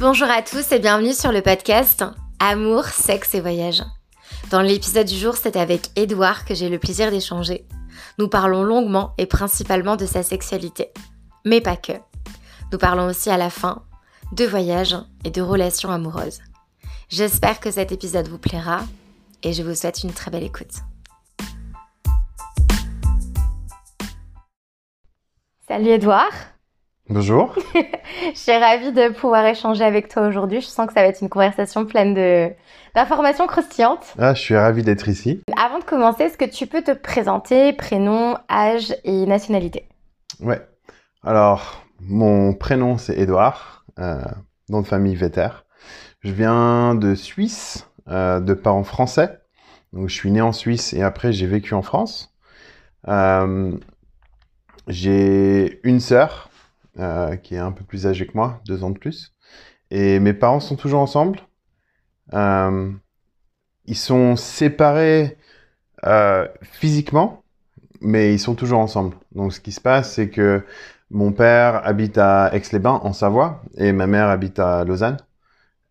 Bonjour à tous et bienvenue sur le podcast Amour, sexe et voyage. Dans l'épisode du jour, c'est avec Edouard que j'ai le plaisir d'échanger. Nous parlons longuement et principalement de sa sexualité. Mais pas que. Nous parlons aussi à la fin de voyage et de relations amoureuses. J'espère que cet épisode vous plaira et je vous souhaite une très belle écoute. Salut Edouard Bonjour. Je suis ravie de pouvoir échanger avec toi aujourd'hui. Je sens que ça va être une conversation pleine de d'informations croustillantes. Ah, je suis ravi d'être ici. Avant de commencer, est-ce que tu peux te présenter, prénom, âge et nationalité? Ouais. Alors, mon prénom c'est Edouard, euh, nom de famille Vetter. Je viens de Suisse, euh, de parents français. Donc, je suis né en Suisse et après j'ai vécu en France. Euh, j'ai une sœur euh, qui est un peu plus âgé que moi, deux ans de plus. Et mes parents sont toujours ensemble. Euh, ils sont séparés euh, physiquement, mais ils sont toujours ensemble. Donc ce qui se passe, c'est que mon père habite à Aix-les-Bains, en Savoie, et ma mère habite à Lausanne.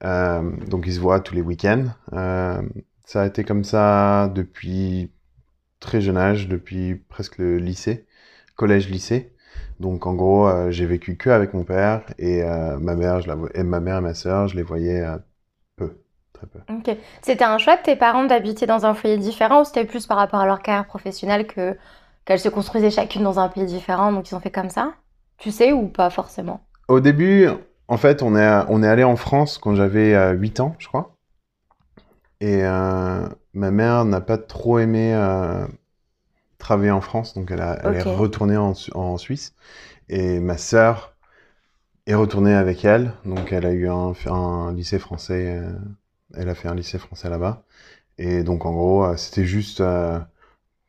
Donc ils se voient tous les week-ends. Ça a été comme ça depuis très jeune âge, depuis presque le lycée, collège-lycée. Donc en gros, euh, j'ai vécu que avec mon père et euh, ma mère, je la vo- et ma mère et ma sœur, je les voyais euh, peu, très peu. Ok. C'était un choix de tes parents d'habiter dans un foyer différent ou c'était plus par rapport à leur carrière professionnelle que qu'elles se construisaient chacune dans un pays différent, donc ils ont fait comme ça? Tu sais ou pas forcément? Au début, en fait, on est on est allé en France quand j'avais euh, 8 ans, je crois. Et ma mère n'a pas trop aimé travailler en France, donc elle, a, elle est retournée en, Su- en Suisse. Et ma sœur est retournée avec elle, donc elle a eu un, un lycée français. euh, elle a fait un lycée français là-bas. Et donc en gros, euh, c'était juste euh,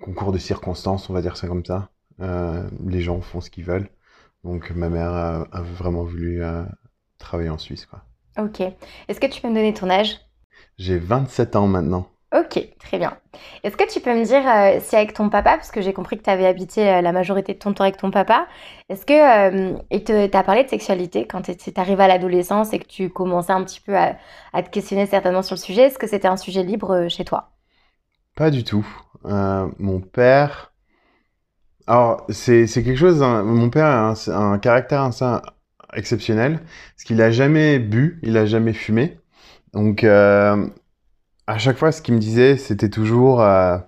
concours de circonstances, on va dire ça comme ça. Euh, les gens font ce qu'ils veulent. Donc ma mère a, a vraiment voulu travailler en Suisse, quoi. Ok. Est-ce que tu peux me donner ton âge? J'ai 27 ans maintenant. Ok, très bien. Est-ce que tu peux me dire euh, si avec ton papa, parce que j'ai compris que tu avais habité euh, la majorité de ton temps avec ton papa, est-ce que euh, il parlé de sexualité quand tu arrivé à l'adolescence et que tu commençais un petit peu à, te questionner certainement sur le sujet? Est-ce que c'était un sujet libre euh, chez toi? Pas du tout. Mon père... Alors, c'est quelque chose... Mon père a un, caractère assez exceptionnel, parce qu'il a jamais bu, il a jamais fumé. Donc, à chaque fois, ce qu'il me disait, c'était toujours... euh,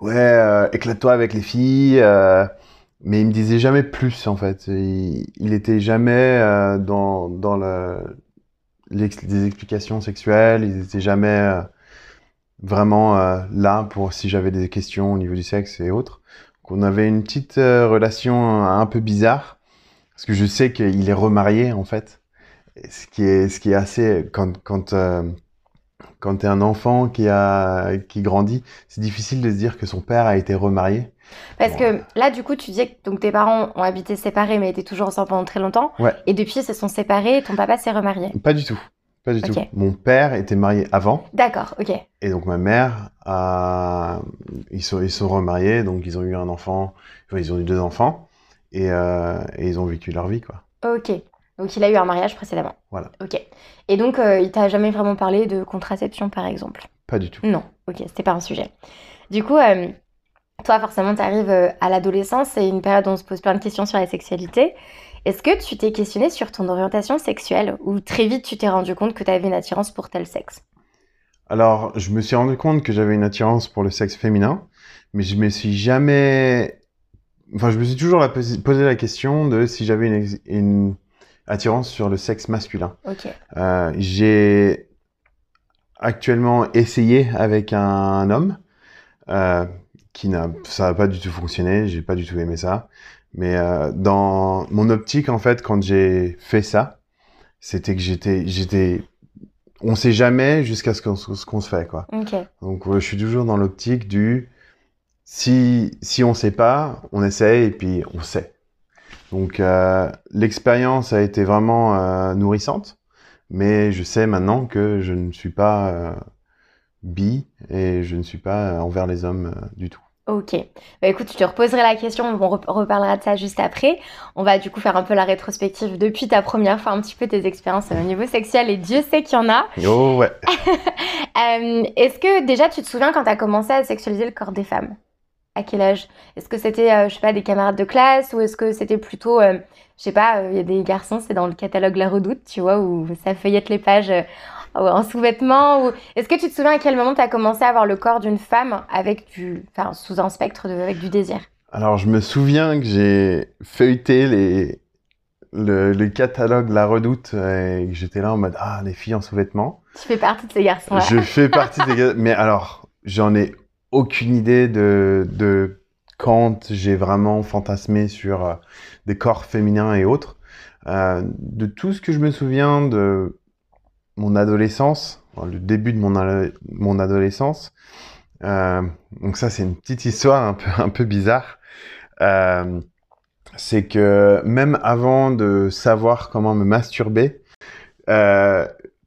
ouais, euh, éclate-toi avec les filles. euh, mais il me disait jamais plus, en fait. Il, était jamais dans, dans le, l'ex- des explications sexuelles. Il était jamais... vraiment là pour si j'avais des questions au niveau du sexe et autres. Donc, on avait une petite relation un peu bizarre parce que je sais qu'il est remarié en fait. Ce qui est ce qui est assez quand quand quand t'es un enfant qui a qui grandit, c'est difficile de se dire que son père a été remarié. Parce que là, du coup, tu disais que donc, tes parents ont habité séparés mais étaient toujours ensemble pendant très longtemps. Ouais. Et depuis, ils se sont séparés et ton papa s'est remarié. Pas du tout, pas du tout. Mon père était marié avant D'accord, ok. et donc ma mère ils sont ils sont remariés donc ils ont eu un enfant, enfin, ils ont eu deux enfants et, euh, et ils ont vécu leur vie quoi. Ok. Donc il a eu un mariage précédemment. Voilà. Ok. Et donc euh, il t'a jamais vraiment parlé de contraception par exemple? Pas du tout. Non. Ok, c'était pas un sujet. Du coup, euh, toi forcément tu arrives à l'adolescence, c'est une période où on se pose plein de questions sur la sexualité. Est-ce que tu t'es questionné sur ton orientation sexuelle ou très vite tu t'es rendu compte que tu avais une attirance pour tel sexe? Alors, je me suis rendu compte que j'avais une attirance pour le sexe féminin, mais je me suis jamais... Enfin, je me suis toujours posé la question de si j'avais une attirance sur le sexe masculin. Euh, j'ai actuellement essayé avec un homme euh, qui n'a, ça n'a pas du tout fonctionné. J'ai pas du tout aimé ça. Mais euh, dans mon optique, en fait, quand j'ai fait ça, c'était que j'étais, j'étais, on sait jamais jusqu'à ce qu'on ce qu'on se fait, quoi. Donc, je suis toujours dans l'optique du si si on sait pas, on essaye et puis on sait. Donc, euh, l'expérience a été vraiment euh, nourrissante, mais je sais maintenant que je ne suis pas euh, bi et je ne suis pas envers les hommes du tout. Ok. Bah écoute, je te reposerai la question, on reparlera de ça juste après. On va du coup faire un peu la rétrospective depuis ta première fois, un petit peu tes expériences au niveau sexuel, et Dieu sait qu'il y en a. Oh ouais. Est-ce que déjà tu te souviens quand tu as commencé à sexualiser le corps des femmes? À quel âge? Est-ce que c'était, euh, je sais pas, des camarades de classe ou est-ce que c'était plutôt, euh, je sais pas, il y a des garçons, c'est dans le catalogue La Redoute, tu vois, où ça feuillette les pages en sous-vêtements ou... Est-ce que tu te souviens à quel moment tu as commencé à avoir le corps d'une femme avec du... enfin, sous un spectre de... avec du désir? Alors, je me souviens que j'ai feuilleté les... Le, le, catalogue La Redoute et que j'étais là en mode Ah, les filles en sous-vêtements. Tu fais partie de ces garçons-là. Je fais partie des garçons. Mais alors, j'en ai aucune idée de, de quand j'ai vraiment fantasmé sur euh, des corps féminins et autres. Euh, de tout ce que je me souviens de mon adolescence, le début de mon, adolescence. Euh, donc ça, c'est une petite histoire un peu, un peu bizarre. C'est que même avant de savoir comment me masturber,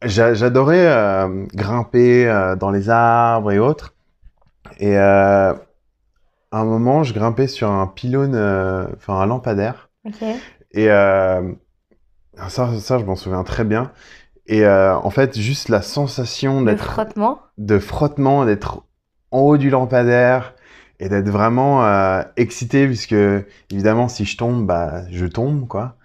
j'adorais grimper dans les arbres et autres. Et à un moment, je grimpais sur un pylône, enfin un lampadaire. Et ça, ça, je m'en souviens très bien. Et euh, en fait, juste la sensation d'être. De frottement De frottement, d'être en haut du lampadaire et d'être vraiment euh, excité, puisque évidemment, si je tombe, bah, je tombe, quoi.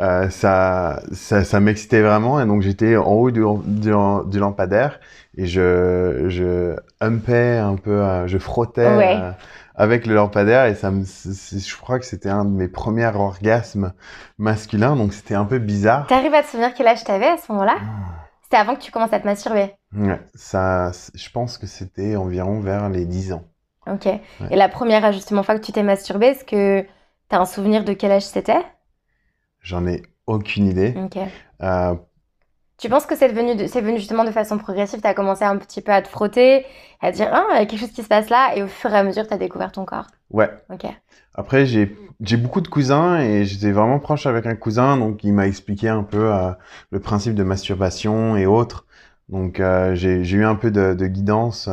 Euh, ça, ça, ça m'excitait vraiment, et donc j'étais en haut du, du, du, lampadaire et je, je humpais un peu, euh, je frottais euh, avec le lampadaire et ça me, je crois que c'était un de mes premiers orgasmes masculins, donc c'était un peu bizarre. T'arrives à te souvenir quel âge t'avais à ce moment-là? Ah. C'était avant que tu commences à te masturber Ouais, ça, je pense que c'était environ vers les 10 ans. Ok. Et la première justement fois que tu t'es masturbé, est-ce que t'as un souvenir de quel âge c'était? J'en ai aucune idée. Ok. Euh, tu penses que c'est venu, venu justement de façon progressive? Tu as commencé un petit peu à te frotter, à dire Ah, il y a quelque chose qui se passe là, et au fur et à mesure, tu as découvert ton corps? Ouais. Ok. Après, j'ai, beaucoup de cousins et j'étais vraiment proche avec un cousin, donc il m'a expliqué un peu euh, le principe de masturbation et autres. Donc euh, j'ai, eu un peu de, de guidance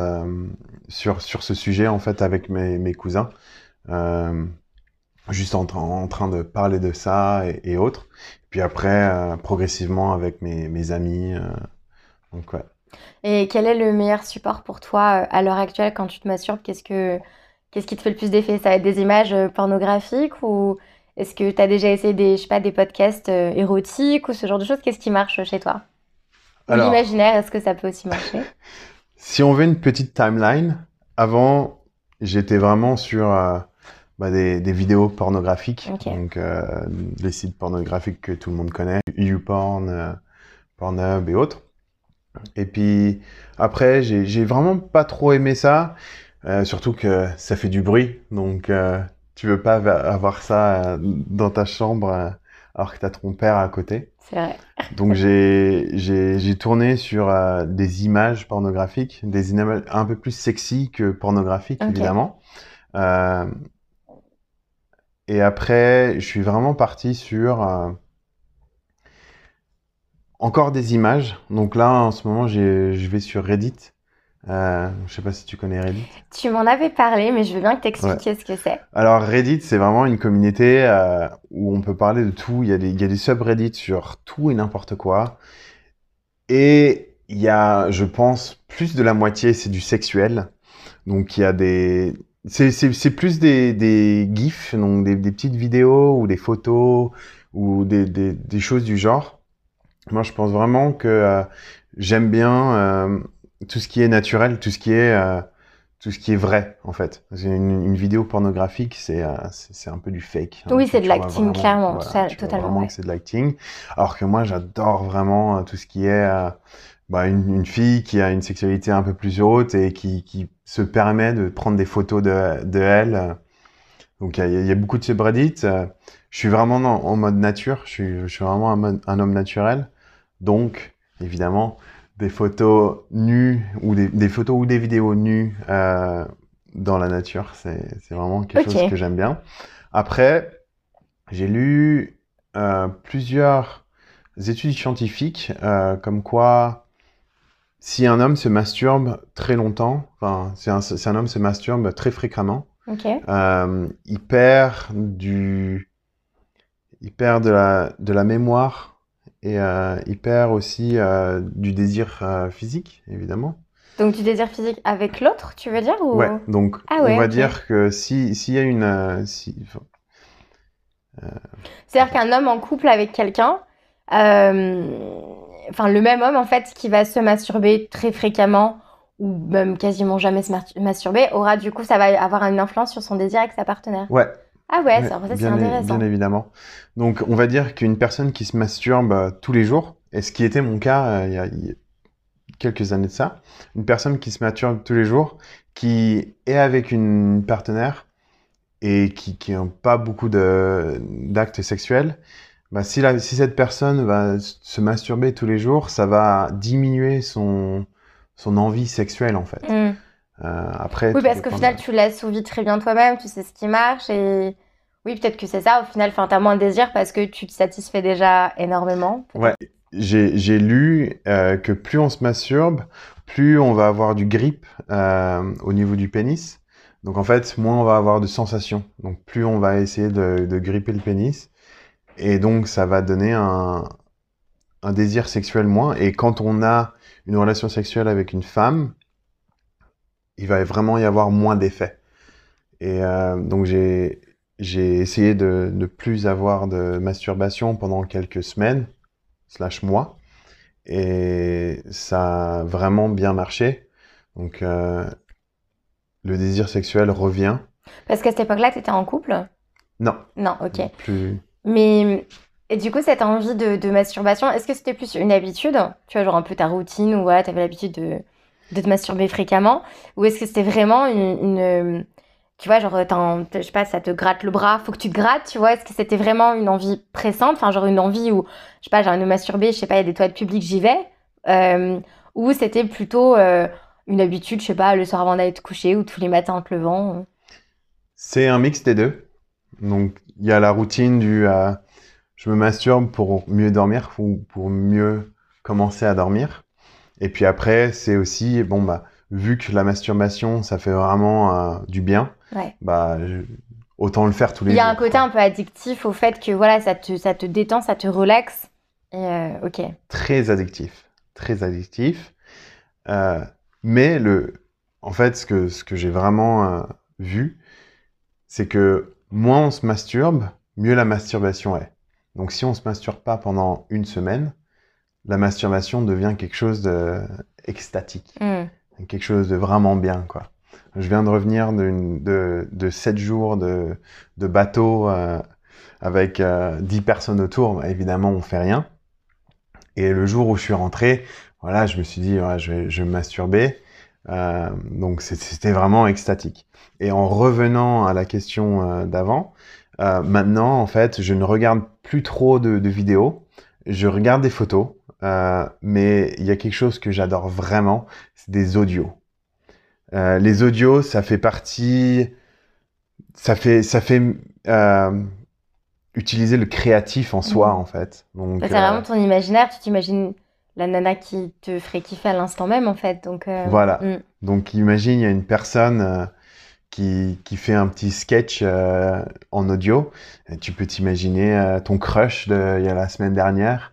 sur, sur ce sujet en fait avec mes, mes cousins. Juste en, en, train de parler de ça et, et autres. Puis après, euh, progressivement avec mes, mes amis. Euh, donc, ouais. Et quel est le meilleur support pour toi euh, à l'heure actuelle quand tu te masturbes? Qu'est-ce que qu'est-ce qui te fait le plus d'effet? Ça va être des images pornographiques ou est-ce que tu as déjà essayé des, je sais pas, des podcasts érotiques ou ce genre de choses? Qu'est-ce qui marche chez toi? L'imaginaire, est-ce que ça peut aussi marcher? Si on veut une petite timeline, avant, j'étais vraiment sur bah, des, des, vidéos pornographiques, donc euh, les sites pornographiques que tout le monde connaît, YouPorn, euh, Pornhub et autres. Et puis après, j'ai vraiment pas trop aimé ça, euh, surtout que ça fait du bruit, donc euh, tu veux pas avoir ça euh, dans ta chambre euh, alors que t'as ton père à côté. C'est vrai. Donc j'ai tourné sur des images pornographiques, des images un peu plus sexy que pornographiques okay. évidemment. Et après, je suis vraiment parti sur euh, encore des images. Donc là, en ce moment, je vais sur Reddit. Euh, je sais pas si tu connais Reddit. Tu m'en avais parlé, mais je veux bien que tu expliques ce que c'est. Alors Reddit, c'est vraiment une communauté euh, où on peut parler de tout. Il y a des, il y a des subreddits sur tout et n'importe quoi. Et il y a, je pense, plus de la moitié, c'est du sexuel. Donc il y a des, c'est plus des, des GIFs, donc des, des, petites vidéos ou des photos ou des, choses du genre. Moi, je pense vraiment que euh, j'aime bien euh, tout ce qui est naturel, tout ce qui est euh, tout ce qui est vrai en fait. Une, une vidéo pornographique, c'est c'est un peu du fake. Hein. Oui, c'est de l'acting clairement, voilà, ça, totalement. Ouais. C'est de l'acting. Alors que moi, j'adore vraiment tout ce qui est bah, une, une, fille qui a une sexualité un peu plus haute et qui, qui se permet de prendre des photos de, de elle. Donc il y, y, a beaucoup de subreddits. Je suis vraiment en, en mode nature. Je suis, je suis vraiment un, mode, un, homme naturel. Donc évidemment des photos nues ou des, des photos ou des vidéos nues euh, dans la nature, c'est vraiment quelque okay. chose que j'aime bien. Après, j'ai lu euh, plusieurs études scientifiques euh, comme quoi si un homme se masturbe très longtemps, enfin, si un, si un homme se masturbe très fréquemment. Euh, il perd du, il perd de la, de la mémoire et euh, il perd aussi euh, du désir physique, évidemment. Donc du désir physique avec l'autre, tu veux dire ou... Ouais, donc Ah ouais, on va dire que si s'il y a une, si, C'est-à-dire qu'un homme en couple avec quelqu'un, euh, enfin le même homme en fait qui va se masturber très fréquemment ou même quasiment jamais se masturber, aura du coup ça va avoir une influence sur son désir avec sa partenaire. ouais, Ah ouais, ça, ça, c'est intéressant. bien évidemment. Donc, on va dire qu'une personne qui se masturbe euh, tous les jours, et ce qui était mon cas euh, il y a, il y a quelques années de ça, une personne qui se masturbe tous les jours, qui est avec une partenaire et qui qui n'a pas beaucoup d'actes sexuels, bah, si, la, si cette personne va se masturber tous les jours, ça va diminuer son, son envie sexuelle en fait. Mm. Euh, après, Oui, parce qu'au final, de- tu l'assouvis très bien toi-même, tu sais ce qui marche et oui, peut-être que c'est ça. Au final, enfin, t'as moins de désir parce que tu te satisfais déjà énormément. Ouais, j'ai j'ai lu euh, que plus on se masturbe, plus on va avoir du grip euh, au niveau du pénis. Donc en fait, moins on va avoir de sensations. Donc plus on va essayer de, de gripper le pénis. Et donc ça va donner un, un désir sexuel moins. Et quand on a une relation sexuelle avec une femme, il va vraiment y avoir moins d'effets. Et euh, donc j'ai j'ai essayé de ne plus avoir de masturbation pendant quelques semaines slash mois. Et ça a vraiment bien marché. Donc, euh, le désir sexuel revient. Parce qu'à cette époque-là, t'étais en couple? Non, Non, ok. plus. Mais et du coup, cette envie de, masturbation, est-ce que c'était plus une habitude? Tu vois, genre un peu ta routine où ouais, t'avais l'habitude de, de te masturber fréquemment? Ou est-ce que c'était vraiment une, tu vois, genre, je sais pas, ça te gratte le bras, faut que tu te grattes, tu vois? Est-ce que c'était vraiment une envie pressante? Enfin, genre une envie où, je sais pas, j'ai envie de masturber, je sais pas, il y a des toilettes publiques, j'y vais? Euh, ou c'était plutôt euh, une habitude, je sais pas, le soir avant d'aller te coucher ou tous les matins en te levant? C'est un mix des deux. Donc, il y a la routine du euh, je me masturbe pour mieux dormir ou pour mieux commencer à dormir. Et puis après, c'est aussi, bon, bah, vu que la masturbation, ça fait vraiment euh, du bien, Ouais. bah, je- autant le faire tous les Il y a jours. un côté quoi. un peu addictif au fait que voilà, ça te, ça te détend, ça te relaxe. Et euh, ok. très addictif, très addictif. Euh, mais le, en fait, ce que, ce que j'ai vraiment vu, c'est que moins on se masturbe, mieux la masturbation est. Donc si on se masturbe pas pendant une semaine, la masturbation devient quelque chose de extatique, Hmm. quelque chose de vraiment bien, quoi. Je viens de revenir de, de 7 jours de, de bateau euh, avec euh, 10 personnes autour. Bah, évidemment, on fait rien. Et le jour où je suis rentré, voilà, je me suis dit, ouais, je, vais, je vais me masturber. Euh, donc c'était vraiment extatique. Et en revenant à la question euh, d'avant, euh, maintenant, en fait, je ne regarde plus trop de, de vidéos. Je regarde des photos. mais il y a quelque chose que j'adore vraiment, c'est des audios. Les audios, ça fait partie, ça fait, ça fait utiliser le créatif en soi, Mhm. en fait. Donc, c'est euh, vraiment ton imaginaire. Tu t'imagines la nana qui te ferait kiffer à l'instant même, en fait. Donc, euh, Voilà. hmm. Donc imagine, il y a une personne euh, qui, qui fait un petit sketch euh, en audio. Et tu peux t'imaginer ton crush de il y a la semaine dernière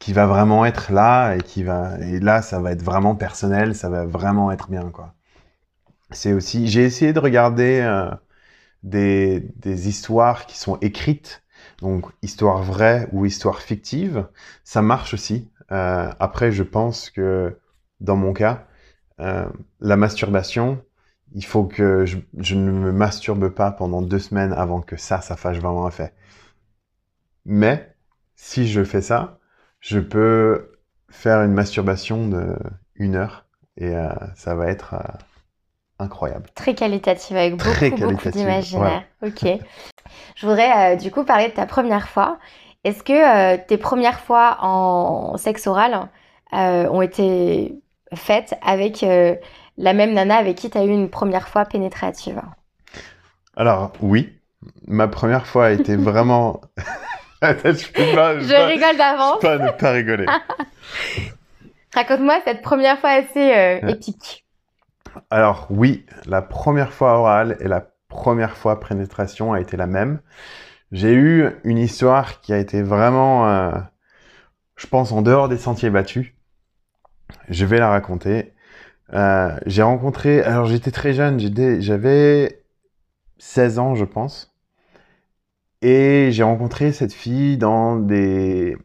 qui va vraiment être là et qui va et là ça va être vraiment personnel, ça va vraiment être bien quoi. C'est aussi j'ai essayé de regarder des, des histoires qui sont écrites, donc histoire vraie ou histoire fictive, ça marche aussi. Euh, après je pense que dans mon cas euh, la masturbation, il faut que je, je ne me masturbe pas pendant deux semaines avant que ça, ça fasse vraiment effet. Mais si je fais ça, je peux faire une masturbation de une heure et euh, ça va être incroyable. Très qualitative, avec beaucoup, Très beaucoup d'imaginaire. Ok. Je voudrais du coup parler de ta première fois. Est-ce que euh, tes premières fois en sexe oral euh, ont été faites avec euh, la même nana avec qui tu as eu une première fois pénétrative? Alors oui, ma première fois a été vraiment. Attends, je peux pas. Je peux pas- rigole je d'avance. peux pas ne pas rigoler. Raconte-moi cette première fois assez Ouais. épique. Alors oui, la première fois orale est la première fois pénétration a été la même. J'ai eu une histoire qui a été vraiment, euh, je pense, en dehors des sentiers battus. Je vais la raconter. Euh, j'ai rencontré, alors j'étais très jeune, j'avais 16 ans, je pense. Et j'ai rencontré cette fille dans des,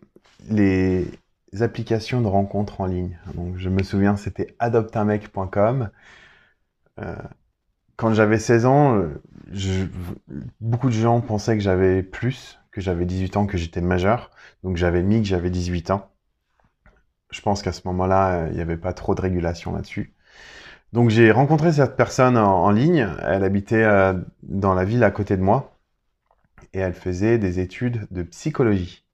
les applications de rencontres en ligne. Donc, je me souviens, c'était adoptamec.com. Euh, quand j'avais 16 ans, euh, je- beaucoup de gens pensaient que j'avais plus, que j'avais 18 ans, que j'étais majeur. Donc, j'avais mis que j'avais 18 ans. Je pense qu'à ce moment-là, euh, il n'y avait pas trop de régulation là-dessus. Donc, j'ai rencontré cette personne en, ligne. Elle habitait euh, dans la ville à côté de moi et elle faisait des études de psychologie.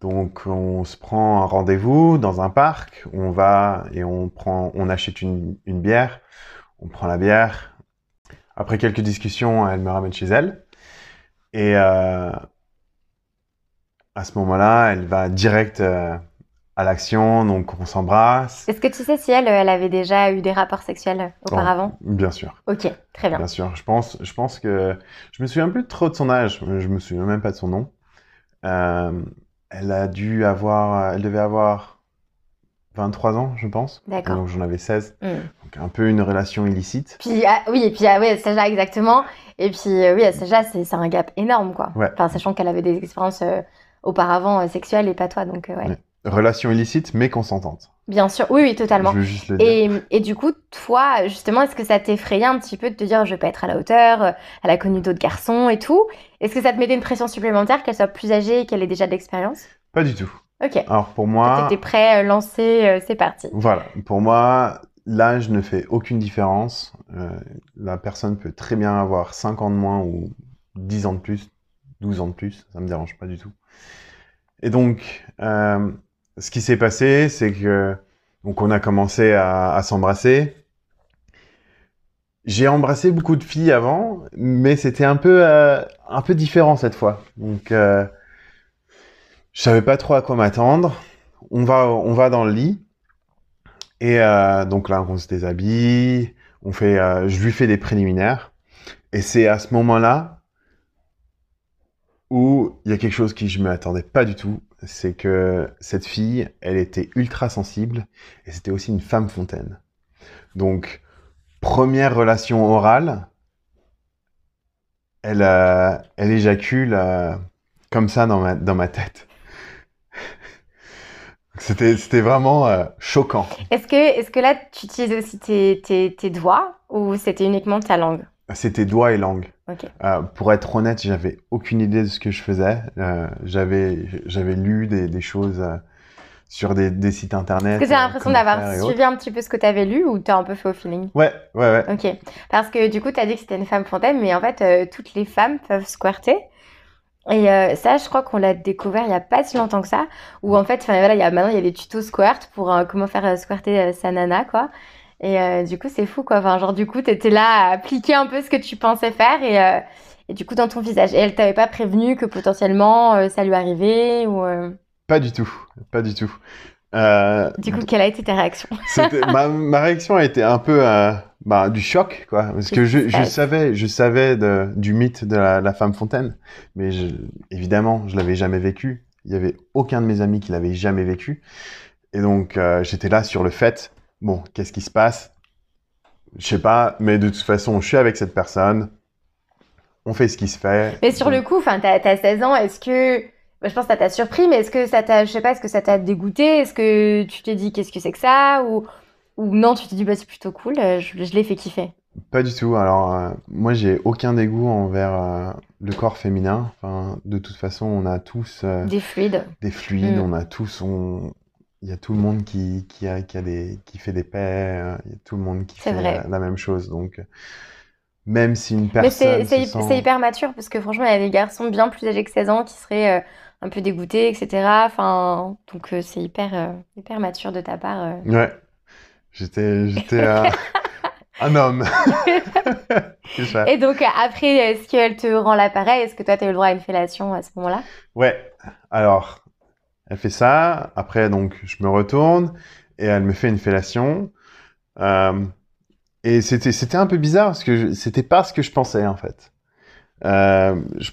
Donc on se prend un rendez-vous dans un parc, on va et on prend, on achète une bière, on prend la bière. Après quelques discussions, elle me ramène chez elle et euh, à ce moment-là, elle va direct euh, à l'action, donc on s'embrasse. Est-ce que tu sais si elle, elle avait déjà eu des rapports sexuels auparavant? Bien sûr. Ok, très bien. Bien sûr, je pense, je pense que je me souviens plus trop de son âge, je me souviens même pas de son nom. Euh, elle a dû avoir, elle devait avoir 23 ans, je pense. D'accord. Donc j'en avais 16, Hmm. Donc un peu une relation illicite. Puis, ah, oui, et puis, ah, cet âge-là, exactement. Et puis, euh, oui, âge-là, c'est un gap énorme, quoi. Ouais. Enfin, sachant qu'elle avait des expériences euh, auparavant euh, sexuelles et pas toi, donc, euh, ouais. Ouais. Relation illicite mais consentante. Bien sûr, oui, oui, totalement. Je veux juste le dire. Et, et du coup, toi, justement, est-ce que ça t'effrayait un petit peu de te dire je vais pas être à la hauteur, elle a connu d'autres garçons et tout? Est-ce que ça te mettait une pression supplémentaire qu'elle soit plus âgée et qu'elle ait déjà de l'expérience? Pas du tout. Ok. Alors pour moi, T'étais prêt, lancé, c'est parti. Voilà, pour moi, l'âge ne fait aucune différence. Euh, la personne peut très bien avoir 5 ans de moins ou 10 ans de plus, 12 ans de plus, ça me dérange pas du tout. Et donc, euh, ce qui s'est passé, c'est que donc on a commencé à, s'embrasser. J'ai embrassé beaucoup de filles avant, mais c'était un peu euh, un peu différent cette fois. Donc, je savais pas trop à quoi m'attendre. On va on va dans le lit. Et euh, donc là, on se déshabille, on fait, euh, je lui fais des préliminaires. Et c'est à ce moment-là où il y a quelque chose qui je ne m'attendais pas du tout. C'est que cette fille, elle était ultra sensible et c'était aussi une femme fontaine. Donc, première relation orale, elle, euh, éjacule comme ça dans ma tête. C'était, c'était vraiment euh, choquant. Est-ce que, est que là, tu utilises aussi tes, tes, tes doigts ou c'était uniquement ta langue? C'était doigt et langue. Ok. Euh, pour être honnête, j'avais aucune idée de ce que je faisais. Euh, j'avais, j'avais lu des, des choses sur des, des sites internet. Est-ce que tu as l'impression d'avoir suivi un petit peu ce que tu avais lu ou tu as un peu fait au feeling? Ouais, ouais, ouais. Ok. Parce que du coup, tu as dit que c'était une femme fontaine, mais en fait, toutes les femmes peuvent squirter. Et euh, ça, je crois qu'on l'a découvert il y a pas si longtemps que ça. Où en fait, voilà, il y a, maintenant, il y a des tutos squirt pour euh, comment faire euh, squirter euh, sa nana, quoi. Et du coup, c'est fou, quoi. Enfin, genre, du coup, tu étais là à appliquer un peu ce que tu pensais faire et, et du coup, dans ton visage. Et elle t'avait pas prévenu que potentiellement ça lui arrivait ou. Pas du tout, pas du tout. Du coup, quelle a été ta réaction? ma, ma réaction a été un peu bah, du choc, quoi, parce que je, savais, je savais de- du mythe de la, la femme fontaine, mais je, évidemment, je l'avais jamais vécu. Il y avait aucun de mes amis qui l'avait jamais vécu, et donc euh, j'étais là sur le fait. Bon, qu'est-ce qui se passe? Je sais pas, mais de toute façon, je suis avec cette personne. On fait ce qui se fait. Mais sur le coup, enfin, t'as, t'as 16 ans, est-ce que. bah, je pense que ça t'a surpris, mais est-ce que ça t'a, je sais pas, est-ce que ça t'a dégoûté? Est-ce que tu t'es dit qu'est-ce que c'est que ça? Ou, ou non, tu t'es dit bah c'est plutôt cool, euh, je, je l'ai fait kiffer. Pas du tout. Alors, euh, moi, j'ai aucun dégoût envers euh, le corps féminin. Enfin, de toute façon, on a tous euh, Des fluides. des fluides, Mm. on a tous, on... il y a tout le monde qui, qui, a, qui, a des, qui fait des paix, euh, il y a tout le monde qui fait la même chose. Donc, même si une personne c'est, se sent... hyper mature parce que franchement, il y a des garçons bien plus âgés que 16 ans qui seraient euh, un peu dégoûtés, etc. Enfin, donc euh, c'est hyper, euh, hyper mature de ta part. Ouais, j'étais, j'étais euh, un homme. Et donc après, est-ce qu'elle te rend l'appareil? Est-ce que toi, t'as eu le droit à une fellation à ce moment-là? Ouais, alors, elle fait ça, après, donc, je me retourne, et elle me fait une fellation. Euh, et c'était, c'était un peu bizarre parce que c'était pas ce que je pensais en fait. Euh, je-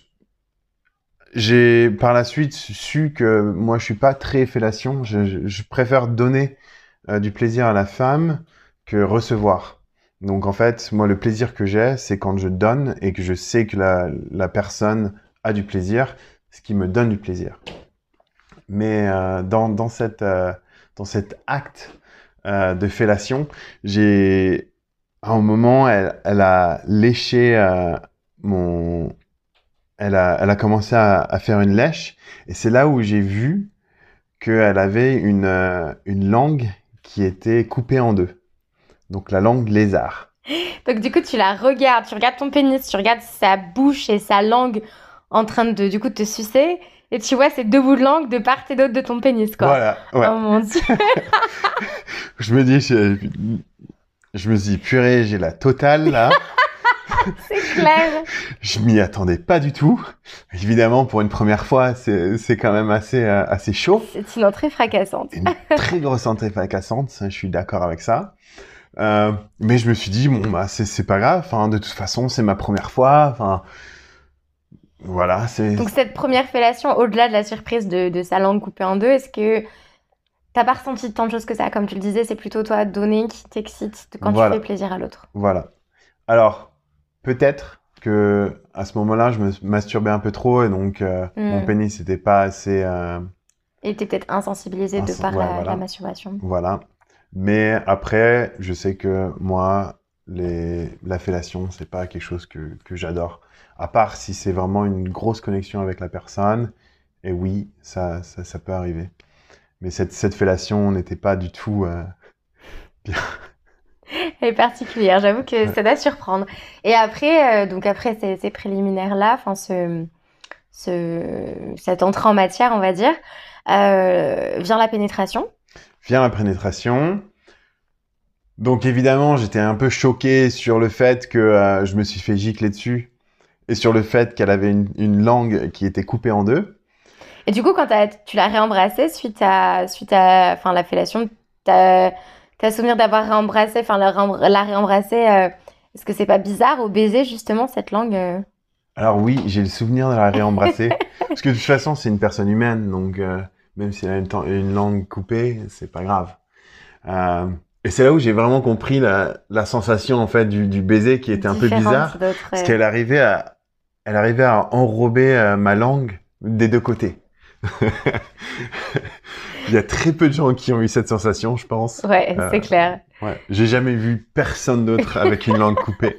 j'ai par la suite su que moi je suis pas très fellation. Je, je- je préfère donner euh, du plaisir à la femme que recevoir. Donc en fait, moi le plaisir que j'ai, c'est quand je donne et que je sais que la, la personne a du plaisir, ce qui me donne du plaisir. Mais euh, dans, dans, cette, euh, dans cet acte de fellation, j'ai à un moment, elle, elle a léché mon. Elle a, elle a commencé à, faire une lèche, et c'est là où j'ai vu qu'elle avait une, une langue qui était coupée en deux. Donc la langue lézard. Donc du coup, tu la regardes, tu regardes ton pénis, tu regardes sa bouche et sa langue en train de du coup de te sucer, et tu vois ces deux bouts de langue de part et d'autre de ton pénis, quoi. Voilà. Ouais. Oh mon dieu. Je me dis, je, je me dis, purée, j'ai la totale là. C'est clair. Je m'y attendais pas du tout. Évidemment, pour une première fois, c'est quand même assez, euh, assez chaud. C'est une entrée fracassante. Une très grosse entrée fracassante, je suis d'accord avec ça. Euh, mais je me suis dit, bon, bah, c'est pas grave. Enfin, de toute façon, c'est ma première fois. Enfin, voilà, c'est. Donc cette première fellation, au-delà de la surprise de, de sa langue coupée en deux, est-ce que t'as pas ressenti tant de choses que ça? Comme tu le disais, c'est plutôt toi donner qui t'excite quand Voilà. tu fais plaisir à l'autre. Voilà. Alors, peut-être que à ce moment-là, je me masturbais un peu trop et donc euh, Mm. mon pénis n'était pas assez. euh, Et t'es peut-être insensibilisé de par ouais, la, voilà. la masturbation. Voilà. Mais après, je sais que moi, les... la fellation, c'est pas quelque chose que, que j'adore. À part si c'est vraiment une grosse connexion avec la personne. Et oui, ça, ça, ça peut arriver. Mais cette, cette fellation n'était pas du tout. euh, Elle est particulière, j'avoue que Ouais. ça doit surprendre. Et après, euh, donc après ces, ces préliminaires-là, enfin ce, ce, cette entrée en matière, on va dire, euh, vient la pénétration. vient la pénétration. Donc évidemment, j'étais un peu choqué sur le fait que euh, je me suis fait gicler dessus et sur le fait qu'elle avait une, une langue qui était coupée en deux. Et du coup, quand tu l'as réembrassée suite à, suite à enfin, la fellation, t'as as souvenir d'avoir réembrassé, enfin la, réembr- la réembrasser, euh, est-ce que c'est pas bizarre au baiser justement cette langue euh? Alors oui, j'ai le souvenir de la réembrasser. parce que de toute façon, c'est une personne humaine, donc euh, même si elle a une, langue coupée, c'est pas grave. Euh, et c'est là où j'ai vraiment compris la, la sensation en fait du, du baiser qui était un peu bizarre. Parce qu'elle arrivait à, elle arrivait à enrober ma langue des deux côtés. Il y a très peu de gens qui ont eu cette sensation, je pense. Ouais, Euh, c'est clair. Ouais. J'ai jamais vu personne d'autre avec une langue coupée.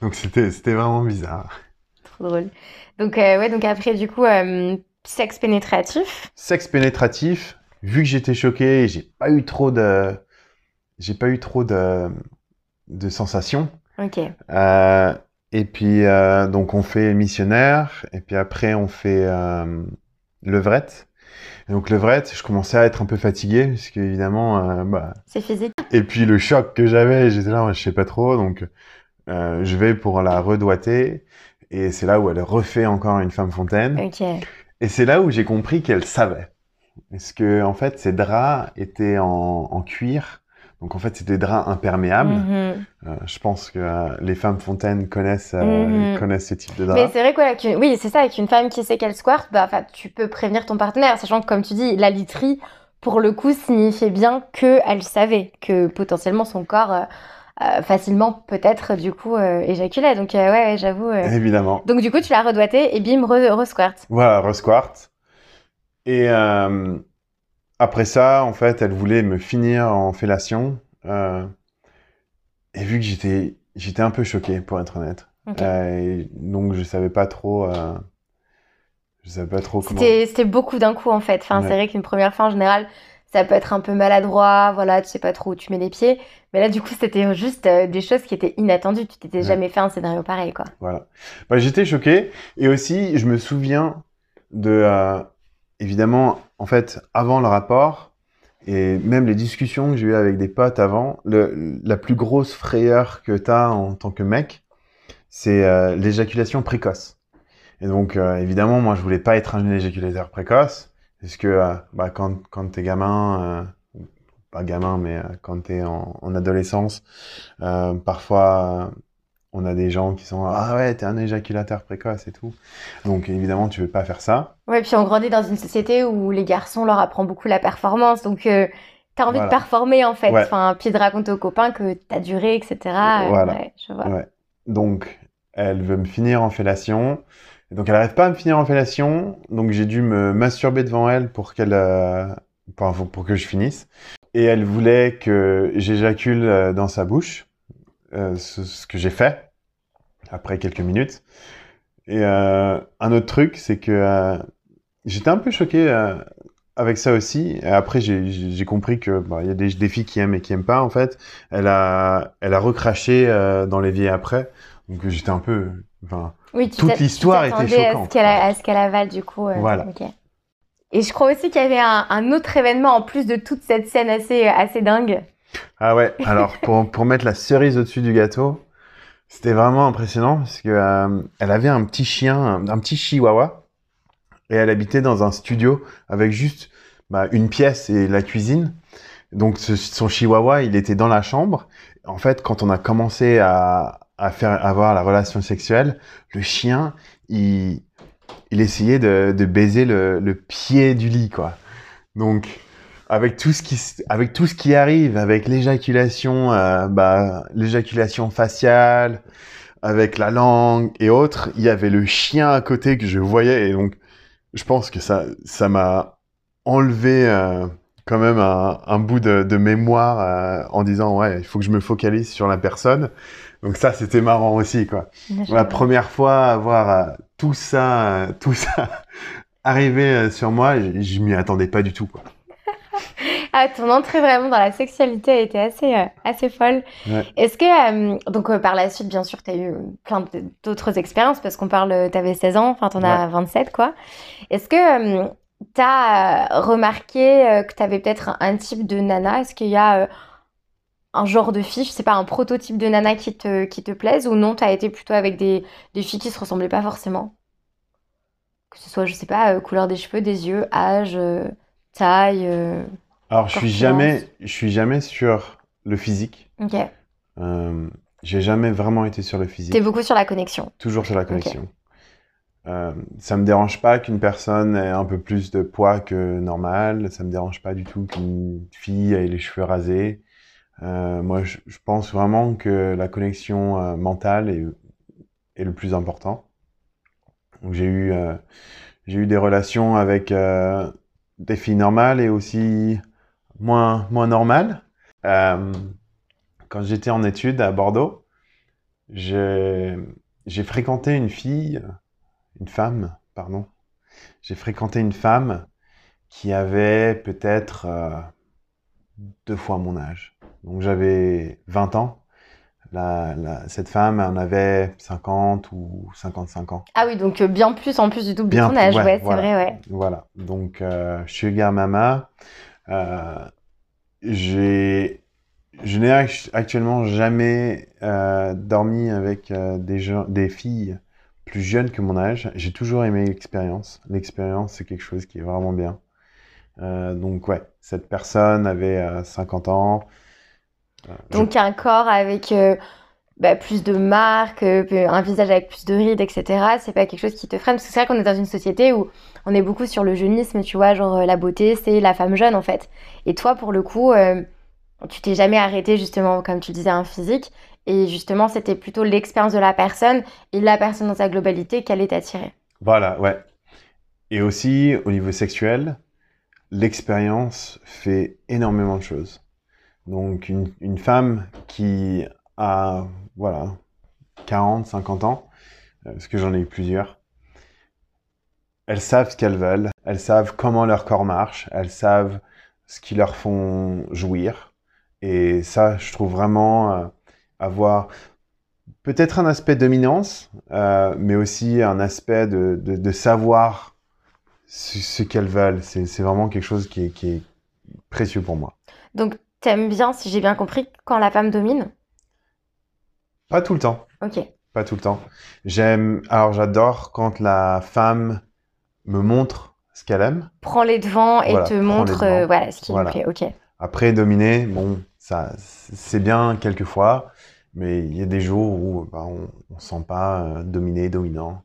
Donc c'était, c'était vraiment bizarre. Trop drôle. Donc, euh, ouais, donc après, du coup, euh, sexe pénétratif. Sexe pénétratif, vu que j'étais choqué, j'ai pas eu trop de, j'ai pas eu trop de, de sensations. Ok. Euh, et puis, donc, on fait missionnaire, et puis après, on fait levrette. Et donc, levrette, je commençais à être un peu fatigué, parce qu'évidemment, euh, bah... C'est physique. Et puis, le choc que j'avais, j'étais là, je sais pas trop, donc euh, je vais pour la redoiter, et c'est là où elle refait encore une femme fontaine. Ok. Et c'est là où j'ai compris qu'elle savait. Parce que, en fait, ces draps étaient en, en cuir, donc en fait, c'était des draps imperméables. Mhm. Euh, je pense que euh, les femmes fontaines connaissent, euh, Mhm. connaissent ce type de Mais drap. c'est vrai quoi, oui, c'est ça, avec une femme qui sait qu'elle squirte, bah, tu peux prévenir ton partenaire, sachant que, comme tu dis, la literie, pour le coup, signifiait bien qu'elle savait que potentiellement son corps euh, facilement, peut-être, du coup, euh, éjaculait. Donc, euh, ouais, ouais, j'avoue. Évidemment. Donc, du coup, tu l'as redoité et bim, re, re-squirt. Voilà, resquart. Et après ça, en fait, elle voulait me finir en fellation. euh, et vu que j'étais, j'étais un peu choqué, pour être honnête. Euh, et donc, je savais pas trop. euh, je savais pas trop comment. C'était beaucoup d'un coup, en fait. Enfin, Ouais. c'est vrai qu'une première fois, en général, ça peut être un peu maladroit, voilà, tu sais pas trop où tu mets les pieds. Mais là, du coup, c'était juste des choses qui étaient inattendues. Tu t'étais Ouais. jamais fait un scénario pareil, quoi. Voilà. Bah, j'étais choqué. Et aussi, je me souviens de, évidemment, en fait, avant le rapport, et même les discussions que j'ai eues avec des potes avant, le, la plus grosse frayeur que tu as en tant que mec, c'est euh, l'éjaculation précoce. Et donc, euh, évidemment, moi, je voulais pas être un éjaculateur précoce, parce que euh, bah, quand, quand t'es gamin, euh, pas gamin, mais euh, quand tu es en, en adolescence, parfois on a des gens qui sont ah ouais t'es un éjaculateur précoce et tout donc évidemment tu veux pas faire ça. Ouais puis on grandit dans une société où les garçons leur apprend beaucoup la performance. Donc euh, t'as envie de performer en fait. Enfin puis de raconter aux copains que t'as duré etc voilà. Ouais, je vois. Ouais. donc elle veut me finir en fellation. Donc elle n'arrive pas à me finir en fellation. Donc j'ai dû me masturber devant elle pour qu'elle euh, pour, pour que je finisse. Et elle voulait que j'éjacule euh, dans sa bouche euh, ce, que j'ai fait après quelques minutes. Et euh, un autre truc, c'est que euh, j'étais un peu choqué avec ça aussi. Et après, j'ai compris que bah, il y a des, des, filles qui aiment et qui aiment pas. En fait, elle a, elle a recraché dans l'évier après. Donc j'étais un peu, enfin, oui, toute l'histoire était choquante. À ce qu'elle avale du coup. voilà. Et je crois aussi qu'il y avait un, un, autre événement en plus de toute cette scène assez, assez dingue. Ah ouais, alors pour, pour mettre la cerise au-dessus du gâteau, c'était vraiment impressionnant parce que euh, elle avait un petit chien, un, petit chihuahua, et elle habitait dans un studio avec juste bah, une pièce et la cuisine. Donc son chihuahua, il était dans la chambre. En fait, quand on a commencé à, à faire avoir la relation sexuelle, le chien, il, il essayait de, de baiser le, le pied du lit, quoi. Donc avec tout ce qui avec tout ce qui arrive, avec l'éjaculation, euh, bah, l'éjaculation faciale, avec la langue et autres, il y avait le chien à côté que je voyais et donc je pense que ça ça m'a enlevé euh, quand même un, un bout de, de mémoire euh, en disant ouais il faut que je me focalise sur la personne. Donc ça c'était marrant aussi quoi. La première fois à voir euh, tout ça tout ça arriver sur moi, je, je m'y attendais pas du tout quoi. ah, ton entrée vraiment dans la sexualité a été assez, euh, assez folle. Est-ce que, euh, donc euh, par la suite, bien sûr, tu as eu plein d'autres expériences parce qu'on parle, tu avais 16 ans, enfin, tu en as 27, quoi. Est-ce que tu as remarqué que tu avais peut-être un, type de nana? Est-ce qu'il y a un genre de fille, je sais pas, un prototype de nana qui te, qui te plaise? Ou non, tu as été plutôt avec des, des filles qui se ressemblaient pas forcément? Que ce soit, je sais pas, couleur des cheveux, des yeux, âge taille euh, Alors, je suis jamais, je suis jamais sur le physique. Ok. Euh, j'ai jamais vraiment été sur le physique. T'es beaucoup sur la connexion. Toujours sur la connexion. Euh, ça me dérange pas qu'une personne ait un peu plus de poids que normal. Ça me dérange pas du tout qu'une fille ait les cheveux rasés. Euh, moi, je, pense vraiment que la connexion euh, mentale est, est, le plus important. J'ai eu, j'ai eu des relations avec des filles normales et aussi moins, moins normales. Euh, quand j'étais en études à Bordeaux, j'ai fréquenté une fille, une femme, pardon. J'ai fréquenté une femme qui avait peut-être euh, deux fois mon âge. Donc j'avais 20 ans la, la, cette femme en avait 50 ou 55 ans. Ah oui, donc euh, bien plus en plus du double de ton âge, ouais, c'est vrai, ouais. Voilà, donc euh, Sugar Mama, euh, j'ai, je n'ai actuellement jamais euh, dormi avec euh, des, gens, des filles plus jeunes que mon âge. J'ai toujours aimé l'expérience. L'expérience, c'est quelque chose qui est vraiment bien. donc ouais, cette personne avait 50 ans. Donc un corps avec euh, bah, plus de marques, euh, un visage avec plus de rides, etc. C'est pas quelque chose qui te freine parce que c'est vrai qu'on est dans une société où on est beaucoup sur le jeunisme, tu vois, genre euh, la beauté c'est la femme jeune en fait. Et toi pour le coup, tu t'es jamais arrêté justement comme tu disais un physique et justement c'était plutôt l'expérience de la personne et la personne dans sa globalité qu'elle est attirée. Voilà, ouais. Et aussi au niveau sexuel, l'expérience fait énormément de choses. Donc une, une, femme qui a voilà 40, 50 ans, euh, parce que j'en ai eu plusieurs, elles savent ce qu'elles veulent, elles savent comment leur corps marche, elles savent ce qui leur font jouir. Et ça, je trouve vraiment euh, avoir peut-être un aspect dominance, euh, mais aussi un aspect de, de, savoir ce, ce qu'elles veulent. C'est vraiment quelque chose qui est, qui est précieux pour moi. Donc T'aimes bien, si j'ai bien compris, quand la femme domine? Pas tout le temps. Ok. Pas tout le temps. J'aime. Alors, j'adore quand la femme me montre ce qu'elle aime. Prends les devants et te montre euh, voilà, ce qui voilà. plaît. Ok. Après, dominer, bon, ça, c'est bien quelquefois, mais il y a des jours où bah, on ne se sent pas euh, dominé, dominant.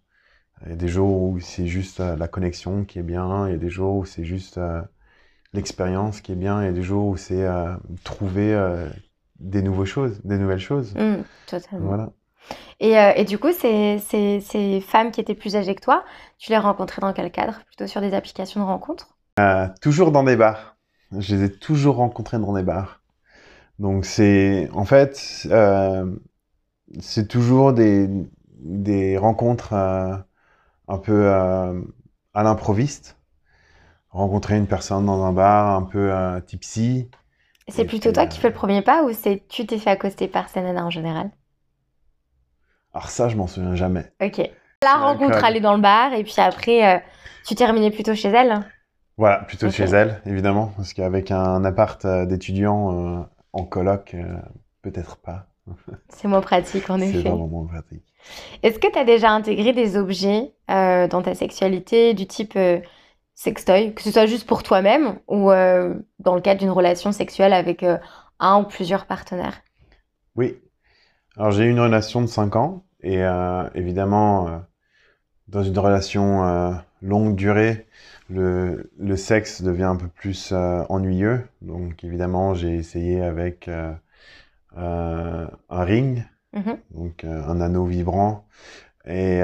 Il y a des jours où c'est juste euh, la connexion qui est bien, il y a des jours où c'est juste euh, l'expérience qui est bien, a des jours où c'est trouver des nouvelles choses, des nouvelles choses. Mmh, totalement. Voilà. Et, et, du coup, ces, ces, ces, femmes qui étaient plus âgées que toi, tu les rencontrées dans quel cadre? Plutôt sur des applications de rencontres? Toujours dans des bars. Je les ai toujours rencontrées dans des bars. Donc c'est, en fait, euh, c'est toujours des, des rencontres euh, un peu euh, à l'improviste. Rencontrer une personne dans un bar un peu tipsy. C'est plutôt toi qui fais le premier pas ou c'est tu t'es fait accoster par ces nanas en général? Alors ça, je m'en souviens jamais. Ok. La rencontre, aller dans le bar et puis après, tu terminais plutôt chez elle? Voilà, plutôt chez elle, évidemment, parce qu'avec un appart d'étudiants en coloc, euh, peut-être pas. C'est moins pratique, en effet. C'est vraiment moins pratique. Est-ce que tu as déjà intégré des objets euh, dans ta sexualité du type euh, sextoy, que ce soit juste pour toi-même ou dans le cadre d'une relation sexuelle avec un ou plusieurs partenaires Oui. Alors j'ai eu une relation de 5 ans et évidemment, dans une relation longue durée, le, le, sexe devient un peu plus euh, ennuyeux. Donc évidemment, j'ai essayé avec euh, euh, un ring, mm-hmm. donc un anneau vibrant, et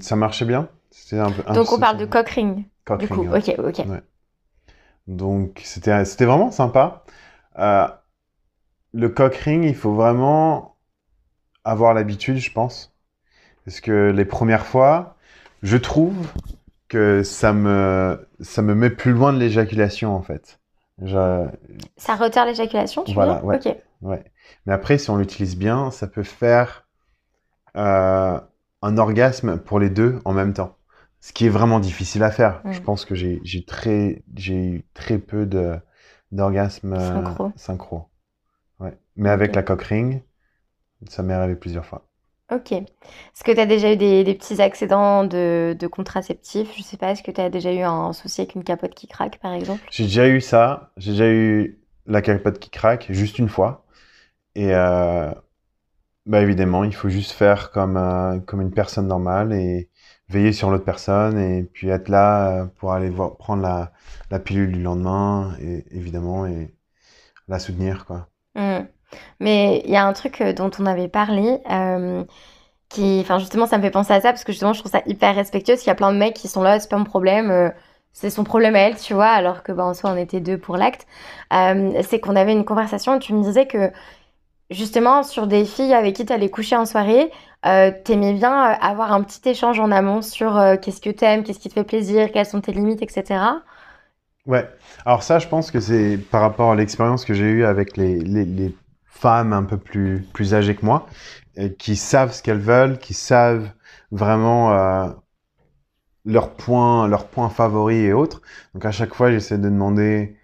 ça marchait bien. Un peu, donc on parle de cock ring. Du coup. ok, ok. Donc c'était c'était vraiment sympa. le cock ring, il faut vraiment avoir l'habitude, je pense, parce que les premières fois, je trouve que ça me, ça me met plus loin de l'éjaculation, en fait. Ça retarde l'éjaculation, tu voilà, ouais, ouais. Mais après, si on l'utilise bien, ça peut faire euh, un orgasme pour les deux en même temps. Ce qui est vraiment difficile à faire. Je pense que j'ai très, eu très peu d'orgasmes euh, synchro. synchro. Ouais. Mais avec la cock ring, ça m'est arrivé plusieurs fois. Ok. Est-ce que tu as déjà eu des, petits accidents de, de contraceptifs? Je sais pas, est-ce que tu as déjà eu un souci avec une capote qui craque, par exemple? J'ai déjà eu ça. J'ai déjà eu la capote qui craque, juste une fois. Et euh, bah évidemment, il faut juste faire comme, euh, comme une personne normale et veiller sur l'autre personne et puis être là euh, pour aller voir, prendre la, la pilule du lendemain, et, évidemment, et la soutenir, quoi. Mmh. Mais il y a un truc euh, dont on avait parlé, euh, qui, enfin justement, ça me fait penser à ça parce que justement, je trouve ça hyper respectueux. Parce qu'il y a plein de mecs qui sont là, c'est pas mon problème, c'est son problème à elle, tu vois, alors que bah, en soi, on était deux pour l'acte. c'est qu'on avait une conversation et tu me disais que justement, sur des filles avec qui tu allais coucher en soirée, t'aimais bien avoir un petit échange en amont sur qu'est-ce que t'aimes, qu'est-ce qui te fait plaisir, quelles sont tes limites, etc. Ouais, alors ça, je pense que c'est par rapport à l'expérience que j'ai eue avec les, les femmes un peu plus, plus âgées que moi, qui savent ce qu'elles veulent, qui savent vraiment euh, leurs points, leurs points favoris et autres. Donc à chaque fois, j'essaie de demander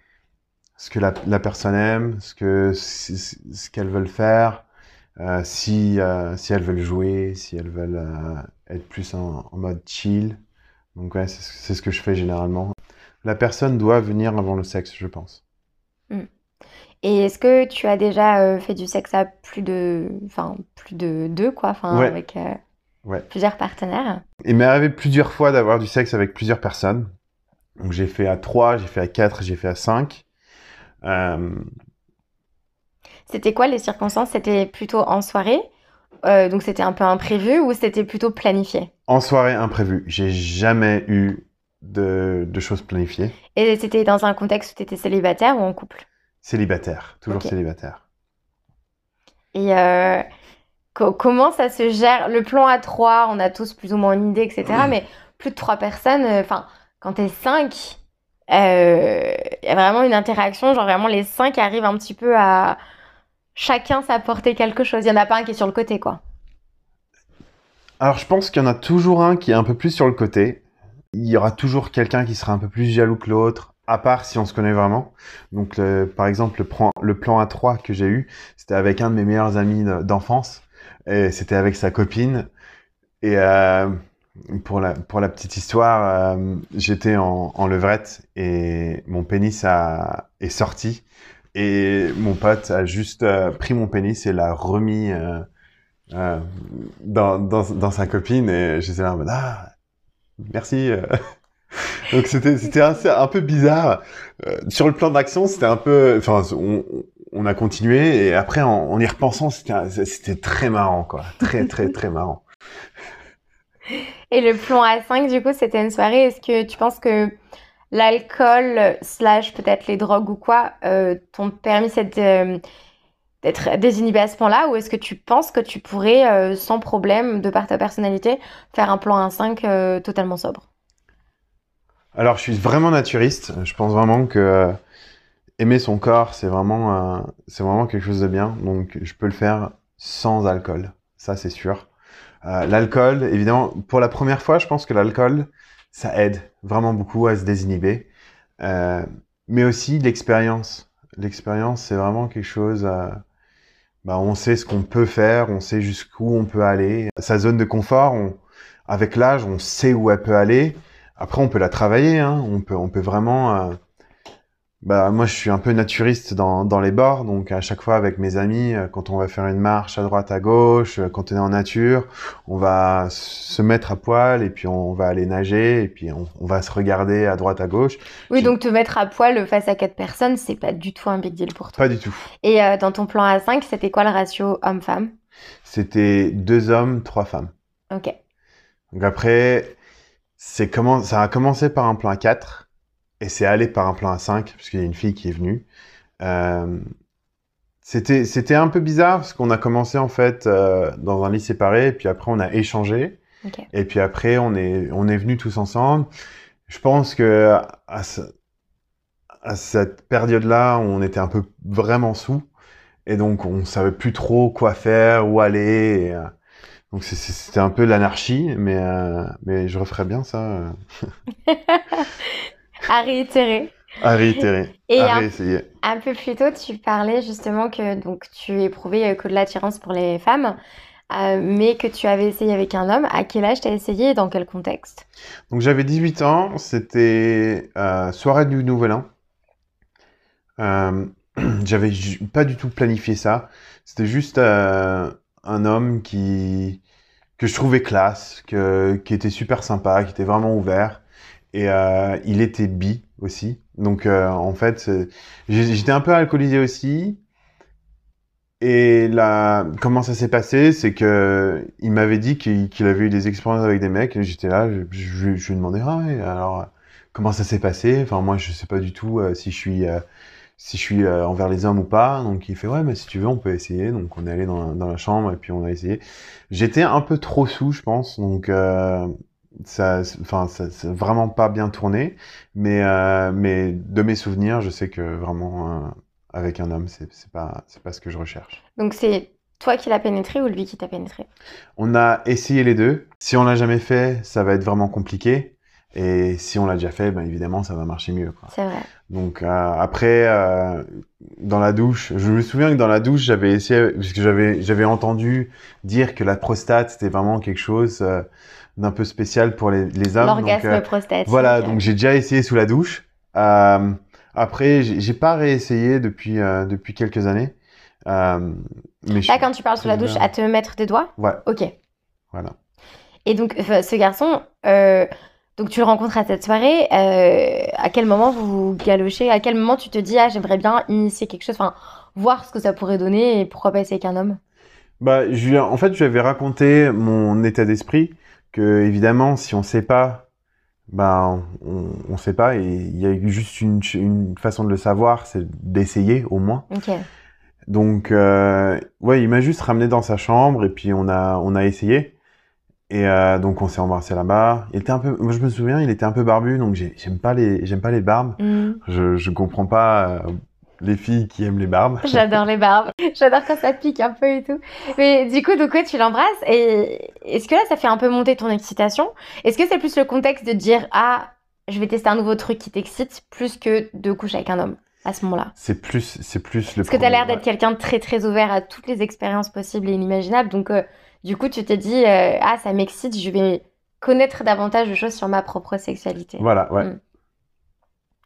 ce que la, personne aime, ce que ce qu'elles veulent faire, euh, si euh, si elles veulent jouer, si elles veulent euh, être plus en, mode chill. Donc ouais, c'est ce que je fais généralement. La personne doit venir avant le sexe, je pense. Hmm. Et est-ce que tu as déjà euh, fait du sexe à plus de, enfin plus de deux quoi, enfin avec euh, plusieurs partenaires? Il m'est arrivé plusieurs fois d'avoir du sexe avec plusieurs personnes. Donc j'ai fait à 3, j'ai fait à 4, j'ai fait à 5 c'était quoi les circonstances? C'était plutôt en soirée? Donc c'était un peu imprévu ou c'était plutôt planifié? En soirée imprévu. J'ai jamais eu de, de choses planifiées. Et c'était dans un contexte où tu étais célibataire ou en couple? Célibataire, toujours célibataire. Et euh, comment ça se gère? Le plan à trois, on a tous plus ou moins une idée, etc. Mais plus de trois personnes, euh, enfin, quand t'es cinq, euh, il y a vraiment une interaction, genre vraiment les cinq arrivent un petit peu à chacun s'apporter quelque chose. Il n'y en a pas un qui est sur le côté, quoi. Alors je pense qu'il y en a toujours un qui est un peu plus sur le côté. Il y aura toujours quelqu'un qui sera un peu plus jaloux que l'autre, à part si on se connaît vraiment. Donc, par exemple, le plan, le plan A3 que j'ai eu, c'était avec un de mes meilleurs amis d'enfance. Et c'était avec sa copine. Et euh, pour, la, petite histoire, euh, j'étais en, levrette et mon pénis a, est sorti Et mon pote a juste euh, pris mon pénis et l'a remis euh, dans, dans, sa copine. Et j'étais là en mode, ah, merci. Donc c'était c'était un peu bizarre. sur le plan d'action, c'était un peu, enfin, on, on, a continué et après en, en y repensant, c'était c'était très marrant quoi, très très très marrant. Et le plan A5, du coup, c'était une soirée. Est-ce que tu penses que l'alcool, slash peut-être les drogues ou quoi, euh, t'ont permis euh, d'être désinhibé à ce point-là? Ou est-ce que tu penses que tu pourrais, euh, sans problème, de par ta personnalité, faire un plan A5 totalement sobre? Alors, je suis vraiment naturiste. Je pense vraiment que aimer son corps, c'est vraiment, c'est vraiment quelque chose de bien. Donc, je peux le faire sans alcool. Ça, c'est sûr. Euh, l'alcool, évidemment, pour la première fois, je pense que l'alcool, ça aide vraiment beaucoup à se désinhiber. Euh, mais aussi l'expérience. L'expérience, c'est vraiment quelque chose... Euh, bah, on sait ce qu'on peut faire, on sait jusqu'où on peut aller. Sa zone de confort, on, avec l'âge, on sait où elle peut aller. Après, on peut la travailler. Hein. On peut, on peut vraiment bah, moi, je suis un peu naturiste dans, dans les bords, donc à chaque fois avec mes amis, euh, quand on va faire une marche à droite, à gauche, euh, quand on est en nature, on va se mettre à poil et puis on va aller nager et puis on, va se regarder à droite, à gauche. Oui, donc te mettre à poil face à quatre personnes, c'est pas du tout un big deal pour toi. Pas du tout. Et euh, dans ton plan A5, c'était quoi le ratio homme-femme? C'était deux hommes, trois femmes. Ok. Donc après, c'est comment ça a commencé par un plan A4 et c'est allé par un plan à 5, parce qu'il y a une fille qui est venue. Euh, c'était, un peu bizarre, parce qu'on a commencé en fait euh, dans un lit séparé, et puis après on a échangé. Et puis après, on est, on est venus tous ensemble. Je pense que à, à cette période-là, on était un peu vraiment sous. Et donc, on savait plus trop quoi faire, où aller. Et, euh, donc, c'était un peu l'anarchie, mais, mais je referais bien ça. à réitérer. À réitérer. Et à réessayer. Un, peu plus tôt, tu parlais justement que donc tu éprouvais euh, que de l'attirance pour les femmes, euh, mais que tu avais essayé avec un homme. À quel âge tu as essayé et dans quel contexte? Donc j'avais 18 ans, c'était euh, soirée du Nouvel An. j'avais pas du tout planifié ça. C'était juste un homme qui que je trouvais classe, que, qui était super sympa, qui était vraiment ouvert. Et euh, il était bi aussi. Donc euh, en fait, j'étais un peu alcoolisé aussi. Et là, comment ça s'est passé, c'est que il m'avait dit qu'il avait eu des expériences avec des mecs. Et j'étais là, je, lui demandais ah ouais, alors comment ça s'est passé? Enfin moi, je sais pas du tout euh, si je suis si je suis envers les hommes ou pas. Donc il fait ouais, mais si tu veux, on peut essayer. Donc on est allé dans, dans la chambre et puis on a essayé. J'étais un peu trop sous, je pense. Donc ça, enfin, ça, vraiment pas bien tourné, mais, euh, mais de mes souvenirs, je sais que vraiment, euh, avec un homme, c'est pas, c'est pas ce que je recherche. Donc c'est toi qui l'as pénétré ou lui qui t'a pénétré? On a essayé les deux. Si on l'a jamais fait, ça va être vraiment compliqué. Et si on l'a déjà fait, ben évidemment, ça va marcher mieux. C'est vrai. Donc euh, après, euh, dans la douche, je me souviens que dans la douche, j'avais essayé, parce que j'avais j'avais entendu dire que la prostate c'était vraiment quelque chose euh, d'un peu spécial pour les, les hommes. L'orgasme euh, prostatique. Voilà, donc j'ai déjà essayé sous la douche. Euh, après, j'ai pas réessayé depuis depuis quelques années. mais Là, quand tu parles sous la douche, à te mettre des doigts? Ouais. Ok. Voilà. Et donc, ce garçon. Donc tu le rencontres à cette soirée, euh, à quel moment vous vous galochez? À quel moment tu te dis ah j'aimerais bien initier quelque chose, enfin voir ce que ça pourrait donner et pourquoi pas essayer avec un homme? Bah je, en fait je lui avais raconté mon état d'esprit que évidemment si on sait pas, bah on, on sait pas et il y a juste une, une façon de le savoir, c'est d'essayer au moins. Donc euh, ouais il m'a juste ramené dans sa chambre et puis on a on a essayé. Et euh, donc on s'est embrassé là-bas. Il était un peu, moi je me souviens, il était un peu barbu, donc j'aime pas les, j'aime pas les barbes. Mm. Je, je comprends pas euh, les filles qui aiment les barbes. J'adore les barbes. J'adore quand ça pique un peu et tout. Mais du coup, donc ouais, tu l'embrasses et est-ce que là ça fait un peu monter ton excitation? Est-ce que c'est plus le contexte de dire ah je vais tester un nouveau truc qui t'excite plus que de coucher avec un homme à ce moment-là? C'est plus, c'est plus le. Parce que tu as l'air d'être quelqu'un de très très ouvert à toutes les expériences possibles et inimaginables, donc. Euh, du coup, tu t'es dit, euh, ah, ça m'excite, je vais connaître davantage de choses sur ma propre sexualité. Voilà, ouais. Hmm.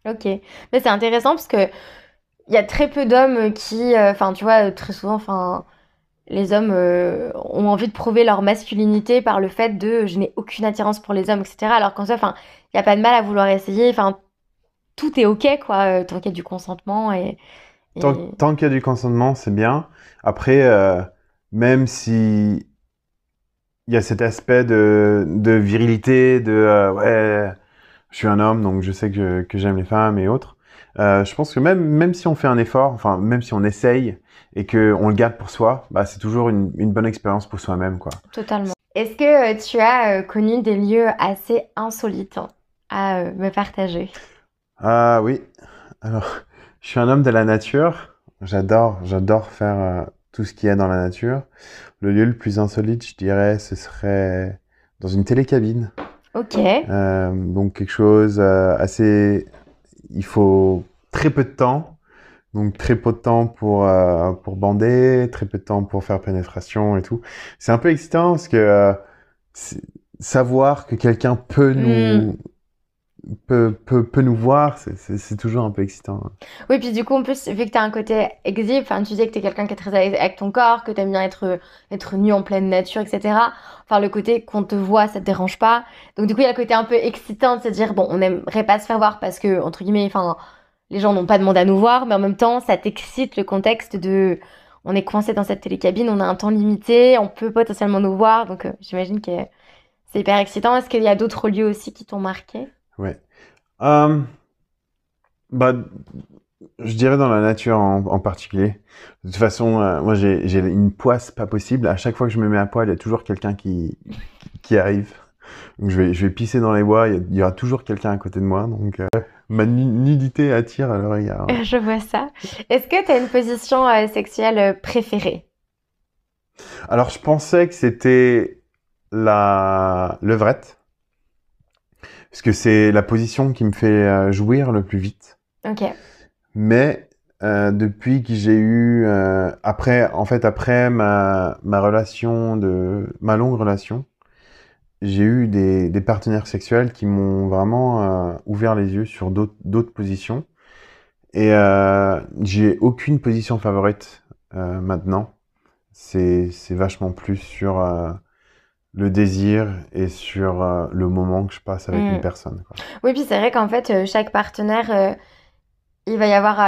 Ok. Mais c'est intéressant parce que il y a très peu d'hommes qui, euh, enfin, tu vois, très souvent, enfin, les hommes euh, ont envie de prouver leur masculinité par le fait de je n'ai aucune attirance pour les hommes, etc. Alors qu'en soi, il n'y a pas de mal à vouloir essayer. Enfin, tout est ok, quoi, tant qu'il y a du consentement et. Tant, qu'il y a du consentement, c'est bien. Après, même si il y a cet aspect de, virilité, de ouais, je suis un homme, donc je sais que j'aime les femmes et autres. Euh, je pense que même, même si on fait un effort, enfin, même si on essaye et qu'on le garde pour soi, bah, c'est toujours une, une, bonne expérience pour soi-même. quoi. Totalement. Est-ce que euh, tu as euh, connu des lieux assez insolites à me partager? Ah oui. Alors, je suis un homme de la nature. J'adore, j'adore faire tout ce qui est dans la nature. Le lieu le plus insolite, je dirais, ce serait dans une télécabine. Ok. donc quelque chose assez il faut très peu de temps. Donc très peu de temps pour, euh, pour bander, très peu de temps pour faire pénétration et tout. C'est un peu excitant parce que euh, savoir que quelqu'un peut nous, mm peut, peut, peut nous voir, c'est toujours un peu excitant. Oui, puis du coup, en plus, vu que tu as un côté exhibe, tu disais que tu es quelqu'un qui est très avec ton corps, que tu aimes bien être, être nu en pleine nature, etc. Enfin, le côté qu'on te voit, ça te dérange pas. Donc, du coup, il y a le côté un peu excitant de se dire, bon, on n'aimerait pas se faire voir parce que, entre guillemets, les gens n'ont pas demandé à nous voir, mais en même temps, ça t'excite le contexte de. On est coincé dans cette télécabine, on a un temps limité, on peut potentiellement nous voir, donc euh, j'imagine que c'est hyper excitant. Est-ce qu'il y a d'autres lieux aussi qui t'ont marqué? Ouais. Euh, bah, je dirais dans la nature en, particulier. De toute façon, euh, moi j'ai une poisse pas possible. À chaque fois que je me mets à poil, il y a toujours quelqu'un qui, qui arrive. Donc je vais, je vais pisser dans les bois, il y, aura toujours quelqu'un à côté de moi. Donc euh, ma nudité attire à leur égard. Je vois ça. Est-ce que tu as une position sexuelle préférée? Alors je pensais que c'était la levrette parce que c'est la position qui me fait euh, jouir le plus vite. Ok. Mais euh, depuis que j'ai eu euh, après en fait après ma, ma relation de ma longue relation j'ai eu des, des partenaires sexuels qui m'ont vraiment euh, ouvert les yeux sur d'autres positions et j'ai aucune position favorite maintenant c'est c'est vachement plus sur le désir et sur euh, le moment que je passe avec une mm. personne. Oui, puis c'est vrai qu'en fait, euh, chaque partenaire, euh, il va y avoir,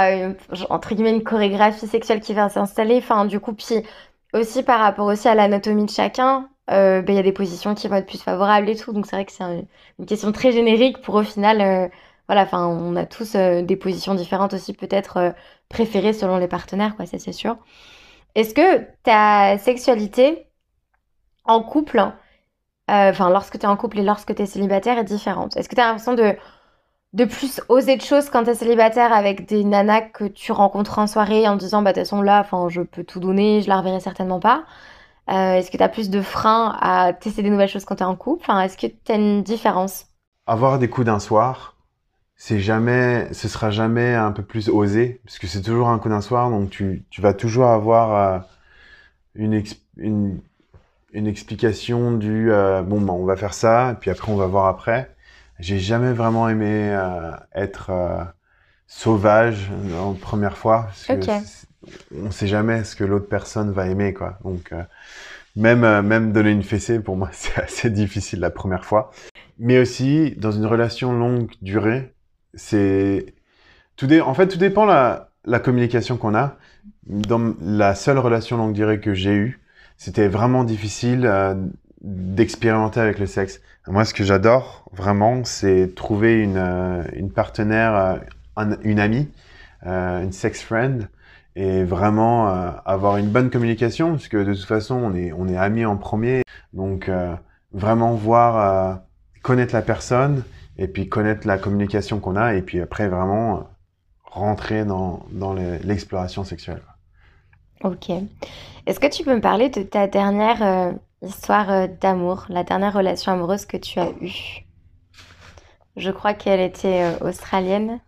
entre guillemets, une chorégraphie sexuelle qui va s'installer. Enfin, du coup, puis aussi par rapport aussi à l'anatomie de chacun, ben, il y a des positions qui vont être plus favorables et tout. Donc c'est vrai que c'est une question très générique pour au final, voilà, enfin, on a tous des positions différentes aussi peut-être préférées selon les partenaires, quoi, ça c'est sûr. Est-ce que ta sexualité en couple, enfin lorsque tu es en couple et lorsque tu es célibataire est différente. Est-ce que tu as l'impression de, de plus oser de choses quand tu es célibataire avec des nanas que tu rencontres en soirée en disant bah de toute façon là je peux tout donner, je la reverrai certainement pas. Euh, Est-ce que tu as plus de freins à tester des nouvelles choses quand tu es en couple? Enfin, Est-ce que tu as une différence? Avoir des coups d'un soir, c'est jamais, ce sera jamais un peu plus osé, parce que c'est toujours un coup d'un soir, donc tu, tu vas toujours avoir euh, une, une explication du euh, bon ben on va faire ça et puis après on va voir après. J'ai jamais vraiment aimé euh, être euh, sauvage en première fois parce que on sait jamais ce que l'autre personne va aimer quoi. Donc même même donner une fessée pour moi c'est assez difficile la première fois. Mais aussi dans une relation longue durée, c'est tout dé... en fait tout dépend la la communication qu'on a. Dans la seule relation longue durée que j'ai eue, c'était vraiment difficile euh, d'expérimenter avec le sexe. Moi, ce que j'adore vraiment, c'est trouver une, euh, une partenaire, euh, une amie, une sex friend, et vraiment avoir une bonne communication, parce que de toute façon, on est, on est amis en premier. Donc, vraiment voir, connaître la personne, et puis connaître la communication qu'on a, et puis après, vraiment rentrer dans, dans l'exploration sexuelle. Ok. Est-ce que tu peux me parler de ta dernière euh, histoire euh, d'amour, la dernière relation amoureuse que tu as eue? Je crois qu'elle était euh, australienne.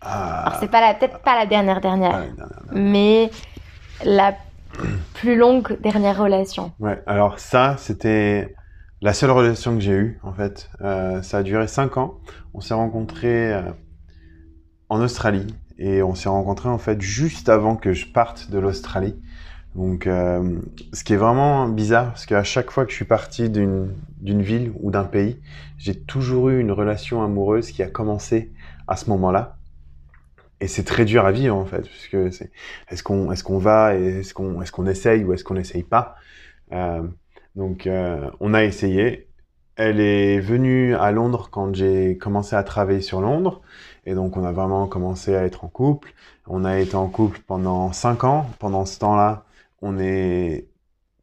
Ah. Alors c'est pas la, peut-être pas la dernière dernière, mais la plus longue dernière relation. Ouais. Alors ça, c'était la seule relation que j'ai eue en fait. ça a duré cinq ans. On s'est rencontrés en Australie et on s'est rencontrés en fait juste avant que je parte de l'Australie. Donc, euh, ce qui est vraiment bizarre, parce qu'à chaque fois que je suis parti d'une ville ou d'un pays, j'ai toujours eu une relation amoureuse qui a commencé à ce moment-là. Et c'est très dur à vivre en fait, parce que est-ce qu'on est-ce qu'on va, est-ce qu'on est-ce qu'on essaye ou est-ce qu'on n'essaye pas? Euh, donc, euh, on a essayé. Elle est venue à Londres quand j'ai commencé à travailler sur Londres. Et donc, on a vraiment commencé à être en couple. On a été en couple pendant cinq ans. Pendant ce temps-là, on est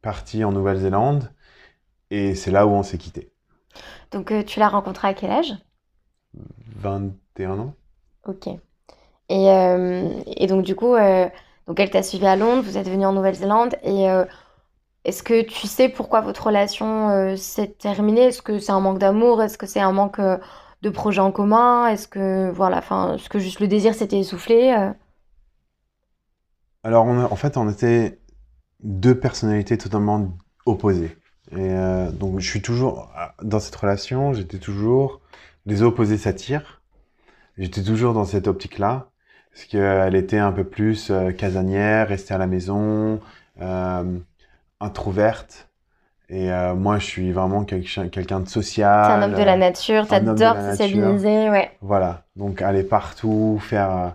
parti en Nouvelle-Zélande. Et c'est là où on s'est quitté. Donc, euh, tu l'as rencontrée à quel âge? 21 ans. Ok. Et, euh, et donc, du coup, euh, donc elle t'a suivi à Londres, vous êtes venu en Nouvelle-Zélande. Et euh, est-ce que tu sais pourquoi votre relation s'est terminée? Est-ce que c'est un manque d'amour? Est-ce que c'est un manque de projet en commun? Est-ce que, voilà, enfin, est-ce que juste le désir s'était essoufflé? euh Alors, on a- en fait, on était deux personnalités totalement opposées. Et euh, donc, je suis toujours dans cette relation, j'étais toujours les opposés s'attirent. J'étais toujours dans cette optique-là, parce qu'elle était un peu plus euh, casanière, rester à la maison, euh, introuverte. Et euh, moi, je suis vraiment quelqu'un de T'es social. un homme de la euh, nature, t'adores sociabiliser, ouais. Voilà, donc aller partout, faire, euh,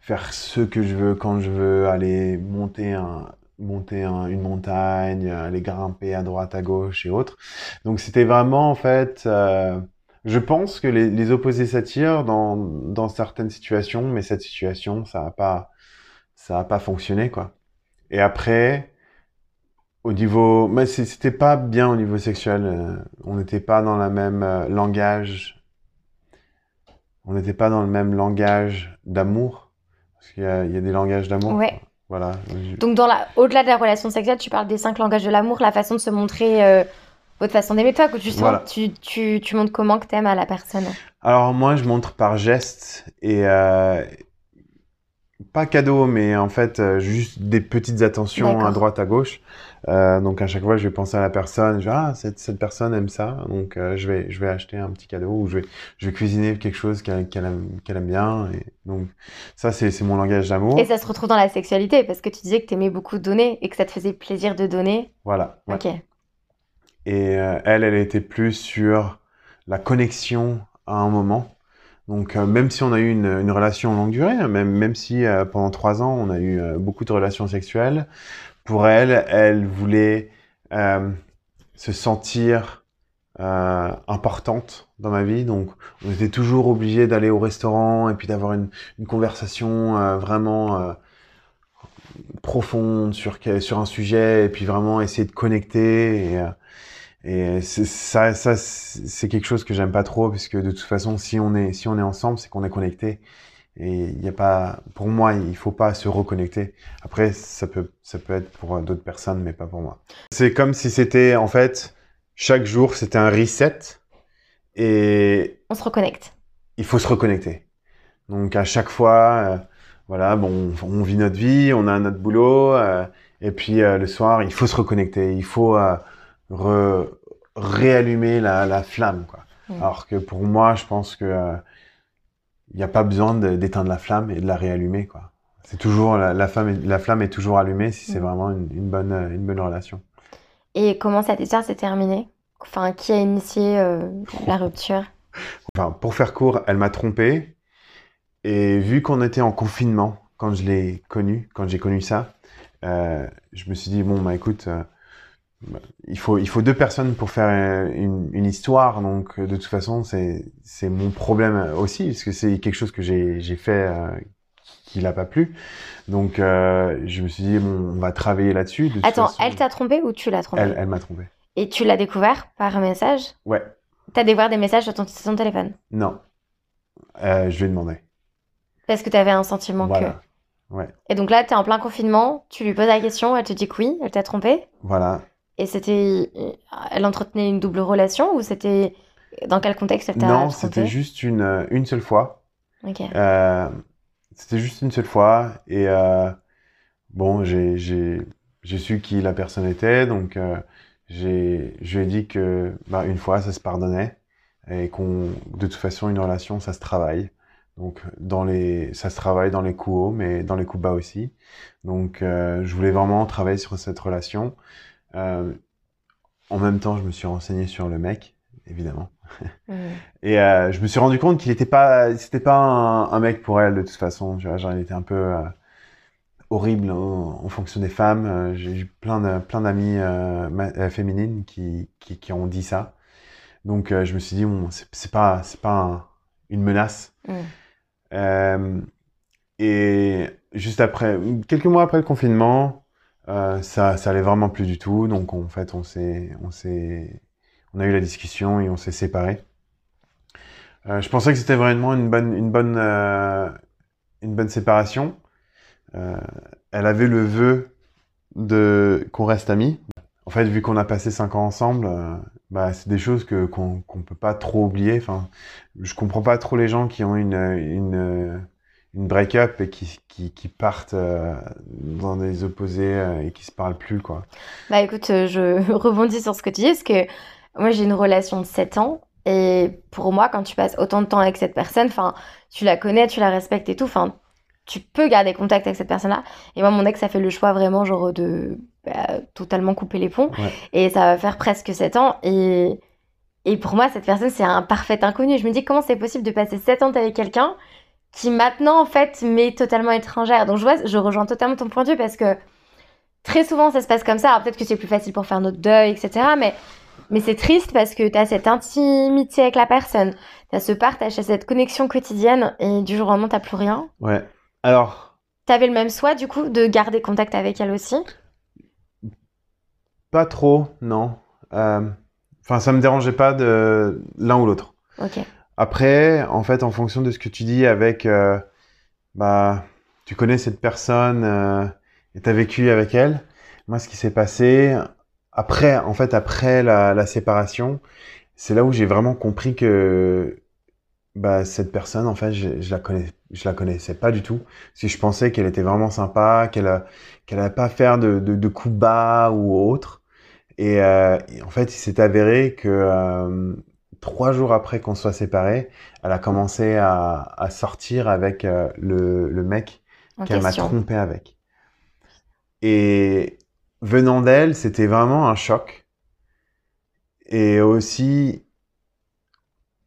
faire ce que je veux quand je veux, aller monter, un, monter un- une montagne, euh, aller grimper à droite, à gauche et autres. Donc c'était vraiment en fait, euh, je pense que les, les opposés s'attirent dans, dans certaines situations, mais cette situation, ça n'a pas, ça a pas fonctionné quoi. Et après, au niveau, mais c'était pas bien au niveau sexuel. euh, on n'était pas dans la même euh, langage on n'était pas dans le même langage d'amour. Parce qu'il y a, il y a des langages d'amour. Ouais. Voilà. Donc, dans la... au-delà de la relation sexuelle, tu parles des cinq langages de l'amour, la façon de se montrer, euh, votre façon d'aimer toi, que Voilà. tu, tu, tu montres comment que t'aimes à la personne? Alors moi, je montre par geste et euh, pas cadeau, mais en fait juste des petites attentions à droite, à gauche. Euh, donc à chaque fois, je vais penser à la personne. Je vais ah cette, cette personne aime ça, donc euh, je vais je vais acheter un petit cadeau ou je vais je vais cuisiner quelque chose qu'elle qu'elle aime bien. Et donc ça c'est mon langage d'amour. Et ça se retrouve dans la sexualité, parce que tu disais que t'aimais beaucoup donner et que ça te faisait plaisir de donner. Voilà. ouais. Ok. Et euh, elle, elle était plus sur la connexion à un moment. Donc, euh, même si on a eu une, une relation longue durée, hein, même, même si euh, pendant trois ans, on a eu euh, beaucoup de relations sexuelles, pour elle, elle voulait euh, se sentir euh, importante dans ma vie. Donc, on était toujours obligé d'aller au restaurant et puis d'avoir une, une conversation euh, vraiment euh, profonde sur, que- sur un sujet et puis vraiment essayer de connecter. Et, euh, et ça, ça c'est quelque chose que j'aime pas trop puisque de toute façon, si on est, si on est ensemble, c'est qu'on est connecté. Et il y a pas, pour moi, il faut pas se reconnecter. Après, ça peut, ça peut être pour d'autres personnes, mais pas pour moi. C'est comme si c'était, en fait, chaque jour, c'était un reset et On se reconnecte. il faut se reconnecter. Donc à chaque fois, euh, voilà, bon, on, on vit notre vie, on a notre boulot, euh, et puis euh, le soir, il faut se reconnecter, il faut euh, re- réallumer la, la flamme, quoi. Alors que pour moi, je pense que euh, il n'y a pas besoin d'éteindre la flamme et de la réallumer, quoi. C'est toujours la, la flamme, est, la flamme est toujours allumée si c'est Mm. vraiment une, une bonne, une bonne relation. Et comment cette histoire s'est terminée? Enfin, qui a initié euh, la rupture? Enfin, pour faire court, elle m'a trompé. Et vu qu'on était en confinement, quand je l'ai connu, quand j'ai connu ça, euh, je me suis dit, bon, bah écoute, euh, il, faut, il faut deux personnes pour faire une, une histoire. Donc, euh, de toute façon, c'est c'est mon problème aussi, parce que c'est quelque chose que j'ai j'ai fait euh, qui l'a pas plu. Donc, euh, je me suis dit, bon, on va travailler là-dessus. De Attends, façon, elle t'a trompé ou tu l'as trompé? elle, elle m'a trompé. Et tu l'as découvert par un message? Ouais, T'as découvert des messages sur ton, sur ton téléphone? non. Euh, je lui ai demandé. Parce que t'avais un sentiment que. Ouais, Et donc là, t'es en plein confinement, tu lui poses la question, elle te dit que oui, elle t'a trompé. voilà. Et c'était. Elle entretenait une double relation ou c'était. Dans quel contexte elle t'a Non, c'était juste une, euh, une seule fois. Ok. Euh, c'était juste une seule fois. Et euh, bon, j'ai, su qui la personne était. Donc, euh, je lui ai dit que bah, une fois, ça se pardonnait. Et qu'on, de toute façon, une relation, ça se travaille. Donc, dans les, ça se travaille dans les coups hauts, mais dans les coups bas aussi. Donc, euh, je voulais vraiment travailler sur cette relation. Euh, en même temps, je me suis renseigné sur le mec, évidemment. Mm. Et euh, je me suis rendu compte qu'il n'était pas, c'était pas un, un mec pour elle de toute façon. Tu vois, genre, il était un peu euh, horrible en, en fonction des femmes. J'ai eu plein de, plein d'amis féminines qui, qui, qui ont dit ça. Donc, je me suis dit, bon, c'est pas, c'est pas un- une menace. Et juste après, quelques mois après le confinement, euh, ça, ça allait vraiment plus du tout. Donc en fait, on s'est, on s'est, on a eu la discussion et on s'est séparés. Euh, je pensais que c'était vraiment une bonne, une bonne, euh, une bonne séparation. Elle avait le vœu de qu'on reste amis. En fait, vu qu'on a passé cinq ans ensemble, bah, c'est des choses que qu'on qu'on peut pas trop oublier. Enfin, je comprends pas trop les gens qui ont une une une break-up et qui qui, qui partent euh, dans des opposés euh, et qui se parlent plus quoi. Bah écoute, euh, je rebondis sur ce que tu dis, parce que moi j'ai une relation de 7 ans, et pour moi, quand tu passes autant de temps avec cette personne, enfin, tu la connais, tu la respectes et tout, enfin, tu peux garder contact avec cette personne-là. Et moi, mon ex a fait le choix vraiment, genre, de bah, totalement couper les ponts, Ouais. et ça va faire presque 7 ans, et, et pour moi, cette personne, c'est un parfait inconnu. Je me dis, comment c'est possible de passer 7 ans avec quelqu'un qui maintenant, en fait, m'est totalement étrangère. Donc, je vois, je rejoins totalement ton point de vue, parce que très souvent ça se passe comme ça. Alors peut-être que c'est plus facile pour faire notre deuil, etc. Mais, mais c'est triste parce que tu as cette intimité avec la personne, tu as ce partage, t'as cette connexion quotidienne et du jour au lendemain, t'as plus rien. Ouais. Alors, T'avais le même souhait du coup de garder contact avec elle aussi? Pas trop, non. Euh, Enfin, ça me dérangeait pas de l'un ou l'autre. Ok. Après, en fait, en fonction de ce que tu dis avec, euh, bah, tu connais cette personne euh, et t'as vécu avec elle. Moi, ce qui s'est passé après, en fait, après la, la séparation, c'est là où j'ai vraiment compris que, bah, cette personne, en fait, je, je la connais, je la connaissais pas du tout. Si je pensais qu'elle était vraiment sympa, qu'elle qu'elle allait pas faire de, de, de coups bas ou autre. Et, euh, en fait, il s'est avéré que euh, trois jours après qu'on soit séparés, elle a commencé à, à sortir avec euh, le, le mec qu'elle m'a trompé avec. Et venant d'elle, c'était vraiment un choc. Et aussi,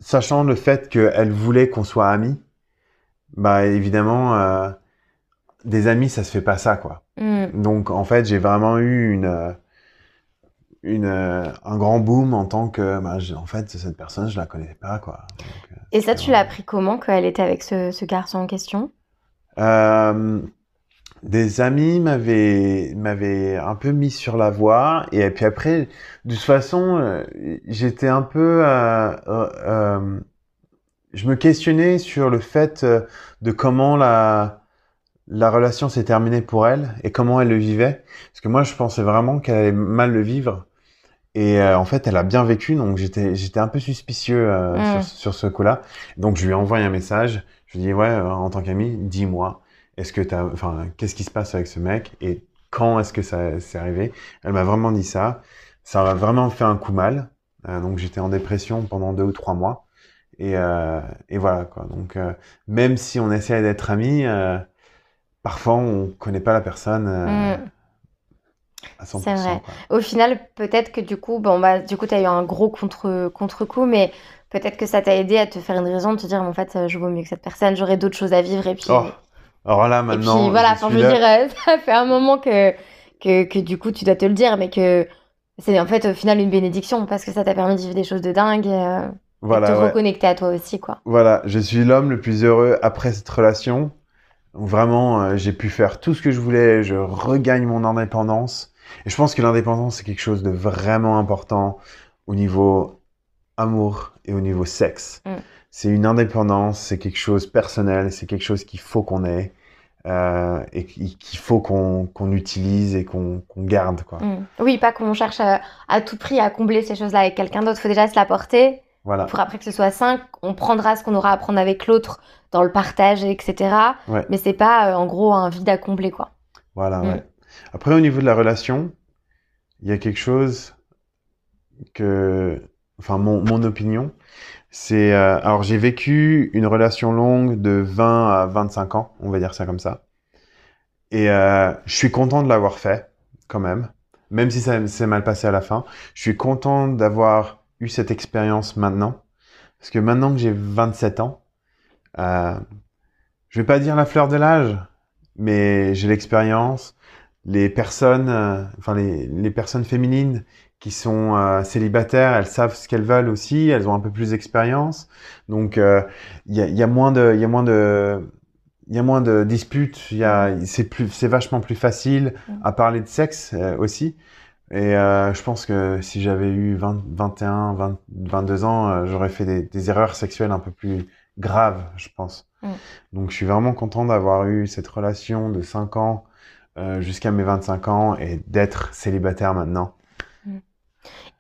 sachant le fait qu'elle voulait qu'on soit amis, bah évidemment, euh, des amis, ça se fait pas ça, quoi. Hmm. Donc en fait, j'ai vraiment eu une, une, euh, un grand boom en tant que, bah, en fait, cette personne, je la connaissais pas, quoi. Donc, euh, Et ça, tu l'as appris comment qu'elle était avec ce, ce garçon en question? Euh, des amis m'avaient m'avaient un peu mis sur la voie et puis après de toute façon j'étais un peu euh, euh, euh, je me questionnais sur le fait de comment la la relation s'est terminée pour elle et comment elle le vivait. Parce que moi je pensais vraiment qu'elle allait mal le vivre et euh, en fait elle a bien vécu donc j'étais j'étais un peu suspicieux euh, Mm. sur, sur ce coup-là donc je lui ai envoyé un message je lui ai dit ouais euh, en tant qu'ami dis-moi est-ce que t'as, enfin, qu'est-ce qui se passe avec ce mec et quand est-ce que ça s'est arrivé? Elle m'a vraiment dit ça. Ça m'a vraiment fait un coup mal. Euh, donc j'étais en dépression pendant deux ou trois mois. Et, euh, et voilà quoi. Donc euh, même si on essaie d'être amis, euh, parfois on connaît pas la personne 100%. C'est vrai. Au final, peut-être que du coup, bon, bah, du coup, tu as eu un gros contre, contre-coup, mais peut-être que ça t'a aidé à te faire une raison de te dire, en fait, euh, je vaux mieux que cette personne, j'aurais d'autres choses à vivre, et puis, Oh, alors là et maintenant, puis voilà, je enfin, je veux dire, euh, ça fait un moment que, que, que du coup, tu dois te le dire, mais que c'est en fait au final une bénédiction, parce que ça t'a permis de vivre des choses de dingue, et, euh, et de voilà, te ouais. reconnecter à toi aussi, quoi. Voilà, je suis l'homme le plus heureux après cette relation. Vraiment, euh, j'ai pu faire tout ce que je voulais, je regagne mon indépendance. Et je pense que l'indépendance, c'est quelque chose de vraiment important au niveau amour et au niveau sexe. Mm. C'est une indépendance, c'est quelque chose personnel, c'est quelque chose qu'il faut qu'on ait euh, et qu'il faut qu'on qu'on utilise et qu'on garde. Quoi. Mm. Oui, pas qu'on cherche à, à tout prix à combler ces choses-là avec quelqu'un d'autre, faut déjà se l'apporter. Voilà. pour après que ce soit 5, on prendra ce qu'on aura à prendre avec l'autre dans le partage, etc. Ouais. Mais c'est pas euh, en gros un vide à combler, quoi. Voilà, Mm. ouais. Après, au niveau de la relation, il y a quelque chose que, enfin, mon, mon opinion, C'est euh, alors j'ai vécu une relation longue de 20 à 25 ans, on va dire ça comme ça. Et euh, je suis content de l'avoir fait quand même, même si ça s'est mal passé à la fin. Je suis content d'avoir eu cette expérience maintenant, parce que maintenant que j'ai 27 ans, euh, je vais pas dire la fleur de l'âge, mais j'ai l'expérience. Les personnes, euh, enfin les, les personnes féminines qui sont euh, célibataires, elles savent ce qu'elles veulent aussi, elles ont un peu plus d'expérience. Donc euh, il y, a, y, a, moins de il y a moins de il y a moins de disputes, il y a c'est plus c'est vachement plus facile à parler de sexe aussi. Et je pense que si j'avais eu 20, 21, 20, 22 ans, j'aurais fait des, des, erreurs sexuelles un peu plus graves, je pense. Mm. Donc je suis vraiment content d'avoir eu cette relation de 5 ans jusqu'à mes 25 ans et d'être célibataire maintenant.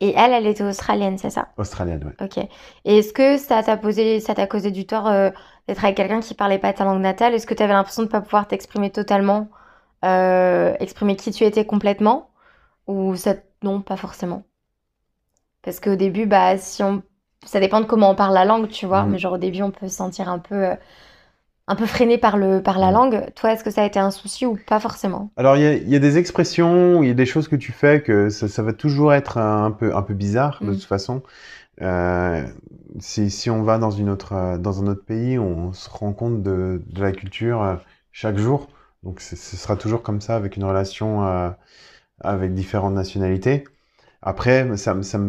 Et elle, elle était australienne, c'est ça? Australienne, oui. Ok. Et est-ce que ça t'a posé, ça t'a causé du tort euh, d'être avec quelqu'un qui parlait pas ta langue natale? Est-ce que tu avais l'impression de pas pouvoir t'exprimer totalement, euh, exprimer qui tu étais complètement? Ou ça, non, pas forcément Parce qu'au début, bah, si on, ça dépend de comment on parle la langue, tu vois. Mmh. Mais genre au début, on peut se sentir un peu. Euh, un peu freiné par, le, par la langue. Toi, est-ce que ça a été un souci ou pas forcément? Alors, il y, y a, des expressions, il y a des choses que tu fais que ça, ça va toujours être un peu, un peu bizarre de mm. toute façon. Euh, si, si, on va dans, une autre, dans un autre pays, on se rend compte de, de la culture euh, chaque jour. Donc, ce sera toujours comme ça avec une relation euh, avec différentes nationalités. Après, ça, ça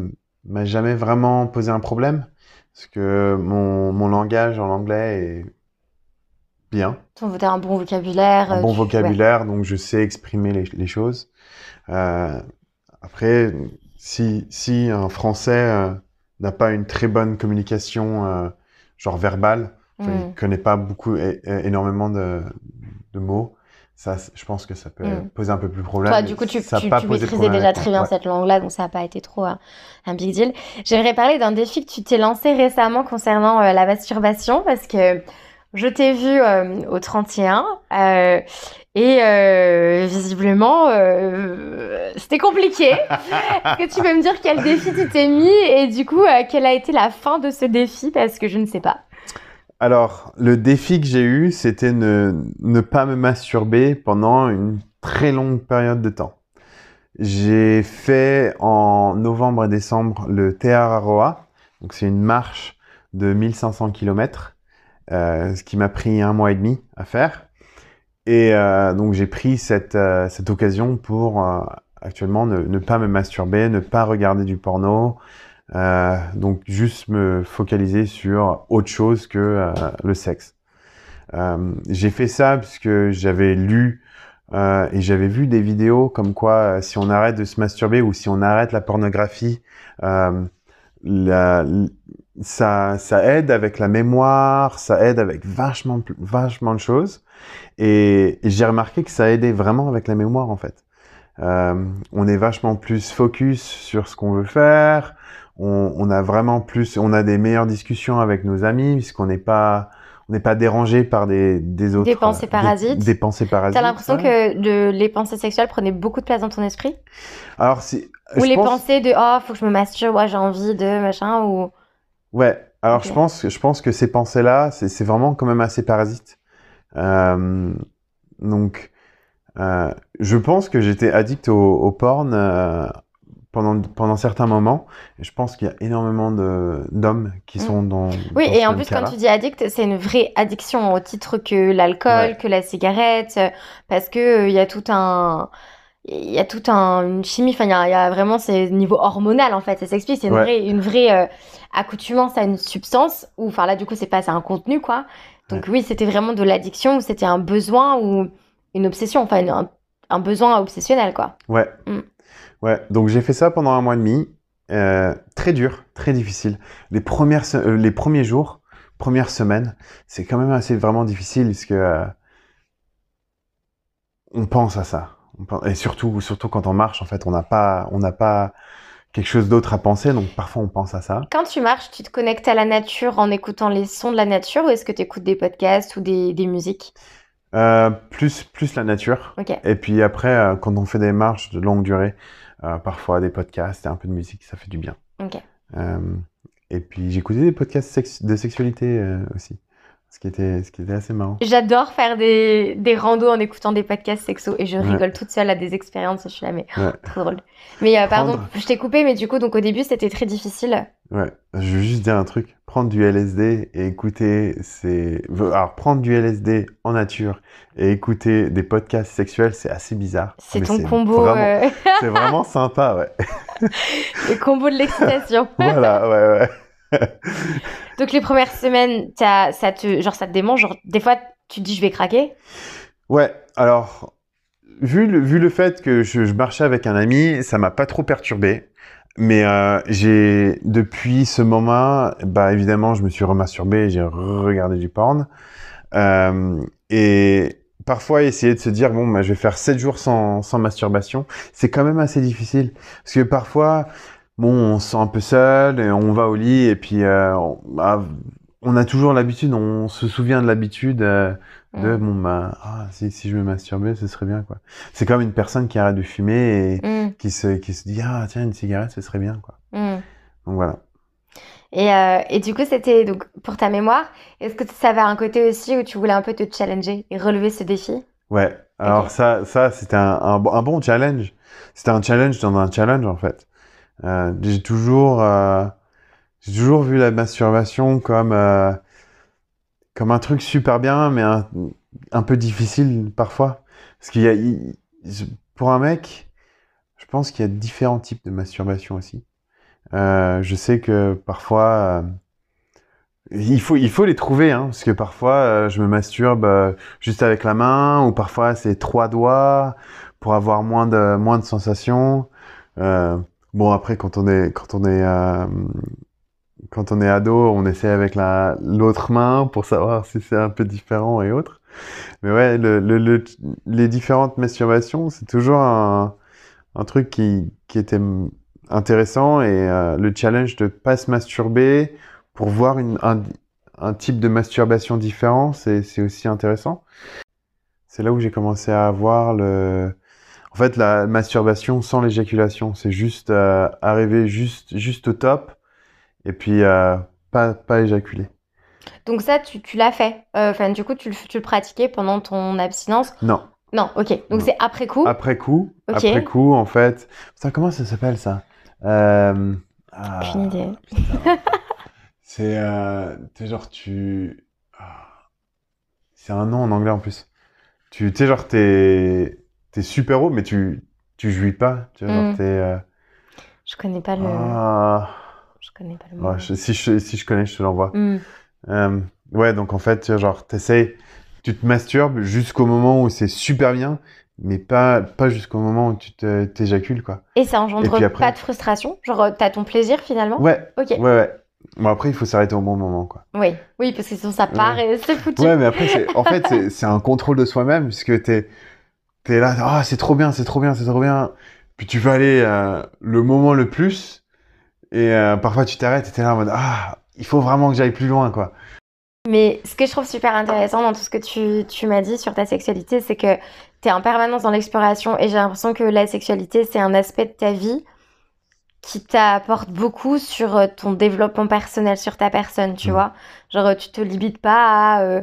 m'a jamais vraiment posé un problème parce que mon, mon langage en anglais est bien. Tu as un bon vocabulaire. Un euh, bon vocabulaire, donc je sais exprimer les, les choses. Euh, après, si, si un Français euh, n'a pas une très bonne communication, euh, genre verbale, mm. il connaît pas beaucoup, énormément de, de, mots, ça, je pense que ça peut mm. poser un peu plus de problème. Toi, du coup, tu, tu, tu maîtrisais déjà très bien ouais. cette langue-là, donc ça n'a pas été trop un, un big deal. J'aimerais parler d'un défi que tu t'es lancé récemment concernant la masturbation, parce que je t'ai vu euh, au 31 euh, et euh, visiblement euh, c'était compliqué. Est-ce que tu peux me dire quel défi tu t'es mis et du coup euh, quelle a été la fin de ce défi? Parce que je ne sais pas. Alors le défi que j'ai eu c'était ne, ne pas me masturber pendant une très longue période de temps. J'ai fait en novembre et décembre le Te Araroa, donc c'est une marche de 1500 km ce qui m'a pris un mois et demi à faire. Et euh, donc j'ai pris cette, euh, cette occasion pour euh, actuellement ne, ne, pas me masturber, ne pas regarder du porno, euh, donc juste me focaliser sur autre chose que le sexe. j'ai fait ça puisque j'avais lu et j'avais vu des vidéos comme quoi si on arrête de se masturber ou si on arrête la pornographie, la, ça, ça aide avec la mémoire, ça aide avec vachement, vachement de choses. Et, j'ai remarqué que ça aidait vraiment avec la mémoire en fait. Euh, on est vachement plus focus sur ce qu'on veut faire. On, on, a vraiment plus, on a des meilleures discussions avec nos amis puisqu'on n'est pas, on n'est pas dérangé par des, des autres. Des pensées parasites. Des, des pensées parasites. T'as l'impression que de, les pensées sexuelles prenaient beaucoup de place dans ton esprit? Alors si. Ou les pense... pensées de oh faut que je me masturbe, ouais, j'ai envie de machin ou. Ouais, alors okay. je pense, je pense que ces pensées-là, c'est vraiment quand même assez parasite. Euh, donc, euh, je pense que j'étais addict au, au porn euh, pendant, pendant certains moments. Je pense qu'il y a énormément d'hommes qui mmh. sont dans. Oui, dans et en plus, quand tu dis addict, c'est une vraie addiction au titre que l'alcool, ouais. que la cigarette, parce que il y a tout un il y a toute un, une chimie, enfin, il y, a, il y a vraiment, c'est niveau hormonal, en fait, ça s'explique, c'est une, ouais. vraie, une vraie euh, accoutumance à une substance, ou, enfin, là, du coup, c'est pas, c'est un contenu, quoi. Donc, ouais. oui, c'était vraiment de l'addiction, ou c'était un besoin, ou une obsession, enfin, une, un, un, besoin obsessionnel, quoi. Ouais. Mm. Ouais, donc j'ai fait ça pendant un mois et demi, euh, très dur, très difficile. Les, premières, euh, les premiers jours, premières semaines, c'est quand même assez vraiment difficile, parce que on pense à ça et surtout, surtout quand on marche, en fait, on n'a pas, on n'a pas quelque chose d'autre à penser, donc parfois on pense à ça. Quand tu marches, tu te connectes à la nature en écoutant les sons de la nature ou est-ce que tu écoutes des podcasts ou des, des musiques? Euh, plus, plus la nature. Okay. Et puis après, euh, quand on fait des marches de longue durée, euh, parfois des podcasts et un peu de musique, ça fait du bien. Okay. Et puis j'écoutais des podcasts sex- de sexualité aussi, ce qui était, ce qui était assez marrant. J'adore faire des, des randos en écoutant des podcasts sexo et je Ouais. rigole toute seule à des expériences. Je suis là, mais Ouais. trop drôle. Mais euh, pardon, je t'ai coupé, mais du coup, donc au début, c'était très difficile. Ouais, je veux juste dire un truc. Prendre du LSD et écouter, c'est... Alors, prendre du LSD en nature et écouter des podcasts sexuels, c'est assez bizarre. C'est ton combo, Vraiment... euh, C'est vraiment sympa, ouais. le combo de l'excitation. voilà, ouais, ouais. Donc les premières semaines, ça te, genre ça te des fois tu te dis je vais craquer? Ouais, alors, vu le, vu le fait que je, je marchais avec un ami, ça m'a pas trop perturbé. Mais euh, j'ai, depuis ce moment, bah évidemment, je me suis remasturbé, j'ai regardé du porn. Euh, et parfois, essayer de se dire, bon, bah, je vais faire 7 jours sans, sans masturbation, c'est quand même assez difficile. Parce que parfois, bon, on se sent un peu seul, et on va au lit, et puis euh, on, bah, on a toujours l'habitude, on se souvient de l'habitude. euh, de Mm. bon bah ah, si, si je me masturbais ce serait bien quoi c'est comme une personne qui arrête de fumer et Mm, qui se qui se dit ah tiens une cigarette ce serait bien quoi mm. donc voilà Et, euh, et du coup, c'était donc pour ta mémoire. Est-ce que ça avait un côté aussi où tu voulais un peu te challenger et relever ce défi? ouais alors ça ça c'était un, un bon challenge c'était un challenge dans un challenge en fait Euh, j'ai toujours euh, toujours vu la masturbation comme euh, comme un truc super bien mais un, peu difficile parfois. Parce qu'il y a pour un mec je pense qu'il y a différents types de masturbation aussi. Je sais que parfois il faut il faut les trouver hein, parce que parfois je me masturbe juste avec la main ou parfois c'est trois doigts pour avoir moins de moins de sensations bon après quand on est quand on est euh, quand on est ado on essaie avec la l'autre main pour savoir si c'est un peu différent et autres mais ouais le, le, le- les différentes masturbations c'est toujours un, un truc qui qui était intéressant et euh, le challenge de pas se masturber pour voir une, un, un type de masturbation différent, c'est c'est aussi intéressant. C'est là où j'ai commencé à avoir le... En fait, la masturbation sans l'éjaculation, c'est juste euh, arriver juste, juste au top et puis euh, pas, pas éjaculer. Donc ça, tu, tu l'as fait. Euh, Enfin, du coup, tu le, tu le pratiquais pendant ton abstinence? Non, Non, ok. Donc c'est après coup? après coup, Ok. après coup, en fait... Putain, comment ça s'appelle ça? Euh... ah, Aucune idée. putain. C'est euh, t'es genre tu. ah. C'est un nom en anglais en plus. Tu sais genre t'es t'es super haut mais tu tu jouis pas. Tu vois, genre Mm. t'es. euh, Je connais pas le. ah. Je connais pas le mot. Ouais, je- si je si je connais je te l'envoie. Mm. Euh, ouais donc en fait tu vois, genre t'essayes tu te masturbes jusqu'au moment où c'est super bien mais pas pas jusqu'au moment où tu t'éjacules quoi. Et ça engendre Et puis après- pas de frustration? Genre, euh, t'as ton plaisir finalement? Ouais Ok. ouais ouais. Bon après il faut s'arrêter au bon moment quoi. Oui, oui, parce que sinon ça part et c'est foutu. Ouais, mais après, c'est, en fait, c'est un contrôle de soi-même, puisque t'es, t'es là, ah, c'est trop bien, c'est trop bien, c'est trop bien. Puis tu vas aller euh, le moment le plus, et euh, parfois tu t'arrêtes et t'es là en mode, ah, il faut vraiment que j'aille plus loin, quoi. Mais ce que je trouve super intéressant dans tout ce que tu, tu m'as dit sur ta sexualité, c'est que tu es en permanence dans l'exploration et j'ai l'impression que la sexualité, c'est un aspect de ta vie qui t'apporte beaucoup sur euh, ton développement personnel, sur ta personne, tu Mm. vois. Genre, tu te limites pas à, euh,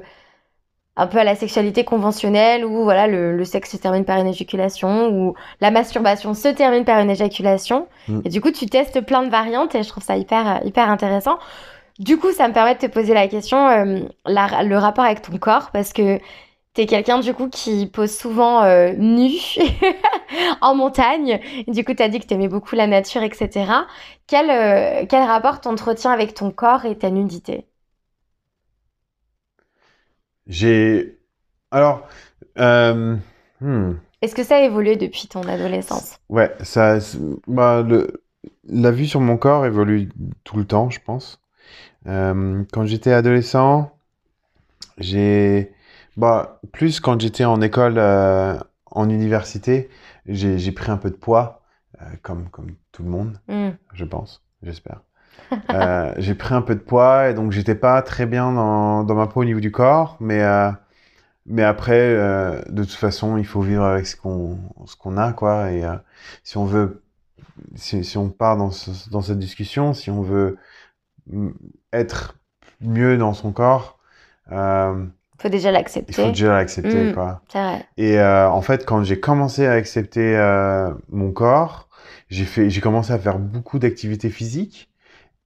un peu à la sexualité conventionnelle où voilà, le, le sexe se termine par une éjaculation ou la masturbation se termine par une éjaculation. Mm. Et du coup, tu testes plein de variantes et je trouve ça hyper, hyper intéressant. Du coup, ça me permet de te poser la question, euh, la- le rapport avec ton corps, parce que t'es quelqu'un du coup qui pose souvent euh, nu en montagne. Du coup, t'as dit que t'aimais beaucoup la nature, etc. Quel, euh, quel rapport t'entretiens avec ton corps et ta nudité? J'ai, alors, euh, hmm, Est-ce que ça a évolué depuis ton adolescence? Ouais, ça, bah, le, la vue sur mon corps évolue tout le temps, je pense. Euh, quand j'étais adolescent, j'ai, bah, plus quand j'étais en école, euh, en université, j'ai, pris un peu de poids, comme, comme tout le monde, Hmm. je pense, j'espère. Euh, j'ai pris un peu de poids et donc j'étais pas très bien dans, dans ma peau au niveau du corps, mais, euh, mais après, euh, de toute façon, il faut vivre avec ce qu'on, ce qu'on a, quoi. Et si on veut, si, si on part dans, ce- dans cette discussion, si on veut m- être mieux dans son corps, euh, Faut déjà il l'accepter. faut déjà l'accepter, Mm. quoi. Vrai. Et euh, en fait, quand j'ai commencé à accepter euh, mon corps, j'ai fait, j'ai commencé à faire beaucoup d'activités physiques.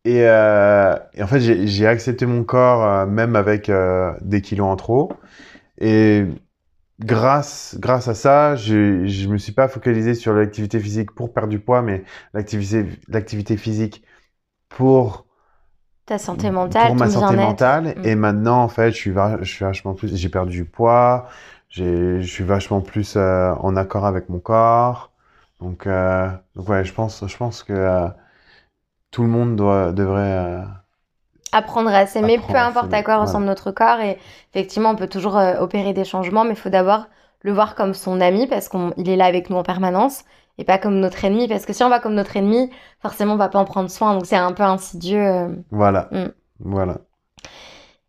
Et, euh, et en fait, j'ai accepté mon corps euh, même avec euh, des kilos en trop. Et grâce, grâce à ça, je je me suis pas focalisé sur l'activité physique pour perdre du poids, mais l'activité, physique pour Ta santé mentale, pour ma santé mentale. Mm. Et maintenant, en fait, je suis, va- je suis vachement plus, j'ai perdu du poids, je suis vachement plus euh, en accord avec mon corps. Donc, euh, donc ouais, je pense, je pense que euh, tout le monde doit, devrait. euh, Apprendre à s'aimer, peu importe à quoi ressemble notre corps. Et effectivement, on peut toujours euh, opérer des changements, mais il faut d'abord le voir comme son ami parce qu'il est là avec nous en permanence et pas comme notre ennemi. Parce que si on va comme notre ennemi, forcément, on va pas en prendre soin. Donc c'est un peu insidieux. euh. voilà, Mm. voilà.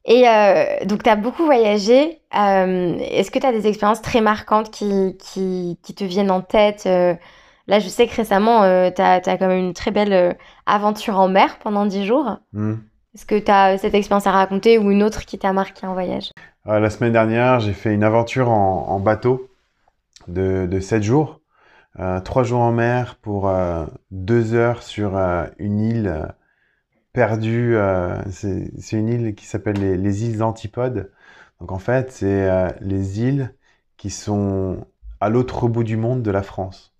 Et euh, donc, tu as beaucoup voyagé. Euh, Est-ce que tu as des expériences très marquantes qui, qui, qui te viennent en tête Là, je sais que récemment, tu as, quand même une très belle euh, aventure en mer pendant 10 jours. Mm. Est-ce que tu as cette expérience à raconter ou une autre qui t'a marqué en voyage? Euh, la semaine dernière, j'ai fait une aventure en, en bateau de, de 7 jours. Euh, 3 jours en mer pour 2 heures sur euh, une île euh, perdue. euh, c'est une île qui s'appelle les, les îles Antipodes. Donc en fait, c'est euh, les îles qui sont à l'autre bout du monde de la France.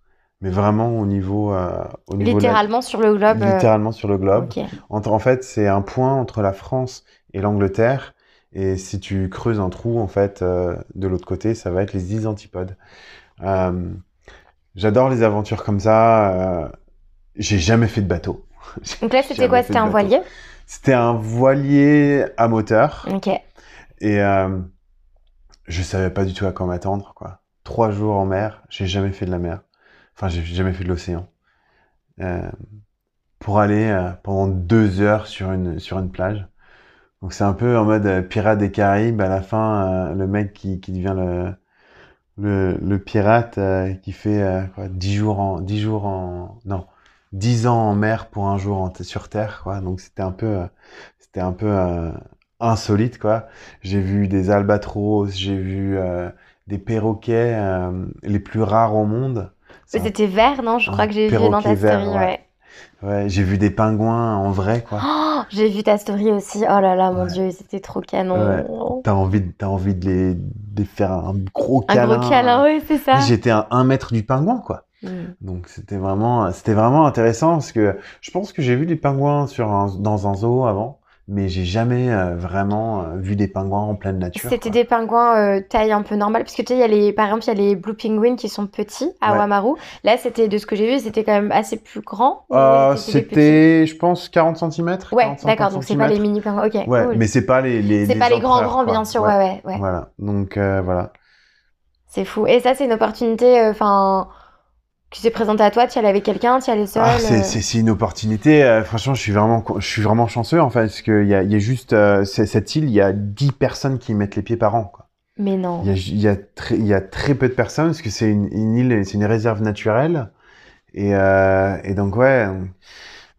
Mais vraiment au niveau... euh, au niveau la- Littéralement sur le globe euh, littéralement sur le globe. ok. Entre, en fait, c'est un point entre la France et l'Angleterre. Et si tu creuses un trou, en fait, euh, de l'autre côté, ça va être les îles Antipodes. Euh, J'adore les aventures comme ça. Euh, J'ai jamais fait de bateau. Donc là, c'était quoi? C'était un voilier? C'était un voilier à moteur. Ok. Et euh, je savais pas du tout à quoi m'attendre, quoi. Trois jours en mer, j'ai jamais fait de la mer. Enfin, j'ai jamais fait de l'océan. Euh, pour aller euh, pendant deux heures sur une, sur une plage. Donc c'est un peu en mode euh, pirate des Caraïbes. À la fin, le mec qui, qui devient le, le, le pirate qui fait quoi, 10 jours en, 10 jours en, non, 10 ans en mer pour un jour en- sur terre, quoi. Donc c'était un peu, c'était un peu insolite, quoi. J'ai vu des albatros, j'ai vu des perroquets les plus rares au monde. Un- C'était vert, non? Je un crois que j'ai vu dans ta vert, story. ouais. ouais. Ouais, j'ai vu des pingouins en vrai, quoi. Oh, j'ai vu ta story aussi. Oh là là, mon Ouais. Dieu, c'était trop canon. T'as envie, de- t'as envie de les, de faire un gros Un câlin. gros câlin, oui, c'est ça. J'étais à un mètre du pingouin, quoi. Mm. Donc c'était vraiment, c'était vraiment intéressant parce que je pense que j'ai vu des pingouins sur un- dans un zoo avant, mais j'ai jamais euh, vraiment euh, vu des pingouins en pleine nature. C'était des pingouins euh, taille un peu normale, parce que tu sais, y a les, par exemple, il y a les Blue Penguins qui sont petits à Ouais. Oamaru. Là, c'était de ce que j'ai vu, c'était quand même assez plus grand. Euh, c'était je pense, 40 cm. Ouais, d'accord, donc c'est pas les mini pingouins. Ok, Ouais, cool. mais c'est pas les, les C'est pas les grands grands, bien sûr, ouais, ouais, ouais. Voilà, donc voilà. C'est fou. Et ça, c'est une opportunité, enfin, qui s'est présentée à toi, tu y allais avec quelqu'un, tu y allais seul. Ah, c'est, euh, une opportunité. euh, franchement, je suis vraiment, je suis vraiment chanceux en fait, parce qu'il y a, y a juste euh, cette île, il y a 10 personnes qui y mettent les pieds par an. Quoi. Mais non. Il y a, y très, il y a très peu de personnes parce que c'est une, une île, c'est une réserve naturelle. Et, et donc ouais,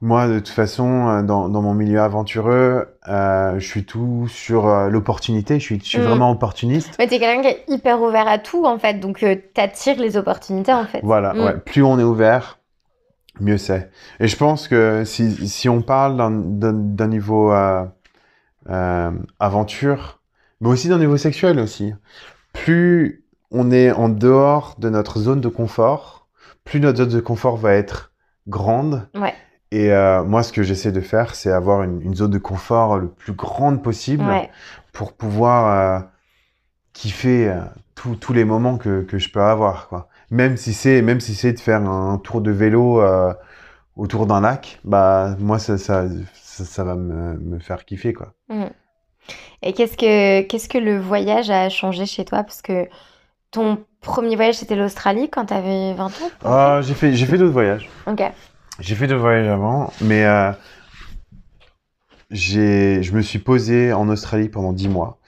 moi de toute façon, euh, dans, dans mon milieu aventureux, euh, je suis tout sur euh, l'opportunité. Je suis, je suis Mm. vraiment opportuniste. Mais t'es quelqu'un qui est hyper ouvert à tout, en fait, donc euh, t'attires les opportunités, en fait. Voilà, Mm. ouais. Plus on est ouvert, mieux c'est. Et je pense que si, si on parle d'un- niveau aventure, mais aussi d'un niveau sexuel aussi, plus on est en dehors de notre zone de confort, plus notre zone de confort va être grande. Ouais. Et euh, moi, ce que j'essaie de faire, c'est avoir une, une zone de confort le plus grande possible Ouais. pour pouvoir euh, kiffer euh, tous tous les moments que, que je peux avoir quoi. Même si c'est même si c'est de faire un tour de vélo autour d'un lac, bah moi ça ça, ça, ça va me, me faire kiffer quoi. Mm. Et qu'est-ce que qu'est-ce que le voyage a changé chez toi? Parce que ton premier voyage, c'était l'Australie quand t'avais 20 ans Ah, j'ai fait j'ai fait d'autres voyages. Ok. J'ai fait d'autres voyages avant, mais euh, je me suis posé en Australie pendant dix mois.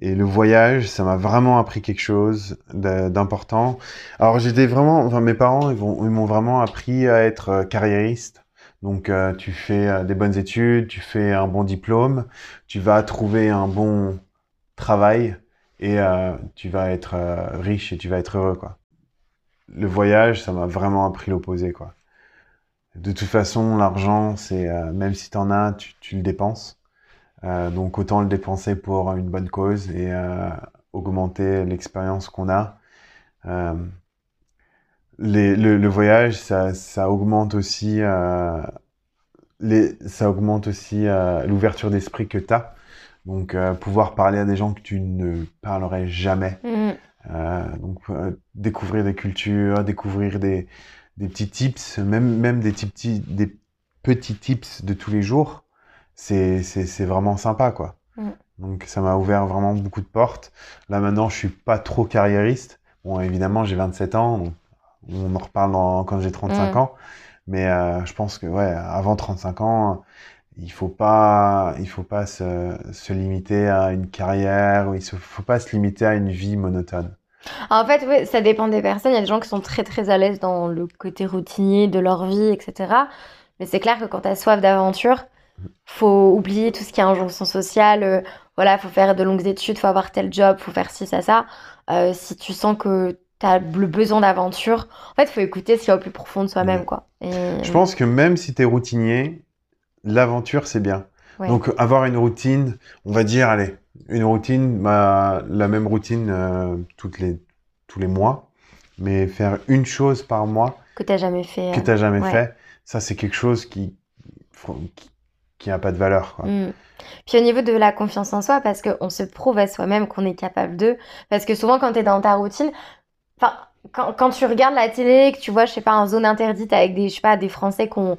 Et le voyage, ça m'a vraiment appris quelque chose d'important. Alors j'étais vraiment, enfin mes parents, ils m'ont vraiment appris à être euh, carriériste. Donc euh, tu fais euh, des bonnes études, tu fais un bon diplôme, tu vas trouver un bon travail et tu vas être riche et tu vas être heureux quoi. Le voyage, ça m'a vraiment appris l'opposé quoi. De toute façon, l'argent, c'est euh, même si t'en as, tu, tu le dépenses. Euh, donc autant le dépenser pour une bonne cause et euh, augmenter l'expérience qu'on a. Les- le, le voyage, ça, ça augmente aussi, les, ça augmente aussi l'ouverture d'esprit que tu as. Donc, pouvoir parler à des gens que tu ne parlerais jamais. Mm. Euh, donc, découvrir des cultures, découvrir des, des petits tips, même, même des, petits, des petits tips de tous les jours, c'est, c'est, c'est vraiment sympa, quoi. Mm. Donc, ça m'a ouvert vraiment beaucoup de portes. Là, maintenant, je suis pas trop carriériste. Bon, évidemment, j'ai 27 ans, donc on en reparle dans- quand j'ai 35 Mm. ans. Mais euh, je pense que, ouais, avant 35 ans, il faut pas, il faut pas se, se limiter à une carrière, ou il faut pas se limiter à une vie monotone. En fait, oui, ça dépend des personnes. Il y a des gens qui sont très très à l'aise dans le côté routinier de leur vie, etc. Mais c'est clair que quand tu as soif d'aventure, faut oublier tout ce qui est injonction sociale. euh, voilà, faut faire de longues études, faut avoir tel job, faut faire ci, ça, ça. Euh, si tu sens que tu as le besoin d'aventure, en fait, faut écouter ce qu'il y a au plus profond de soi-même, Ouais. quoi. Et... Je pense que même si tu es routinier, l'aventure, c'est bien. Ouais. Donc, avoir une routine, on va dire, allez, une routine, bah, la même routine euh, toutes les, tous les mois, mais faire une chose par mois que tu jamais fait. que euh, tu n'as jamais ouais. fait, ça, c'est quelque chose qui qui, qui a pas de valeur. Quoi. Mm. Puis au niveau de la confiance en soi, parce qu'on se prouve à soi-même qu'on est capable de. Parce que souvent, quand tu es dans ta routine, quand, quand tu regardes la télé, que tu vois, je sais pas, en zone interdite avec des, je sais pas, des Français qui ont-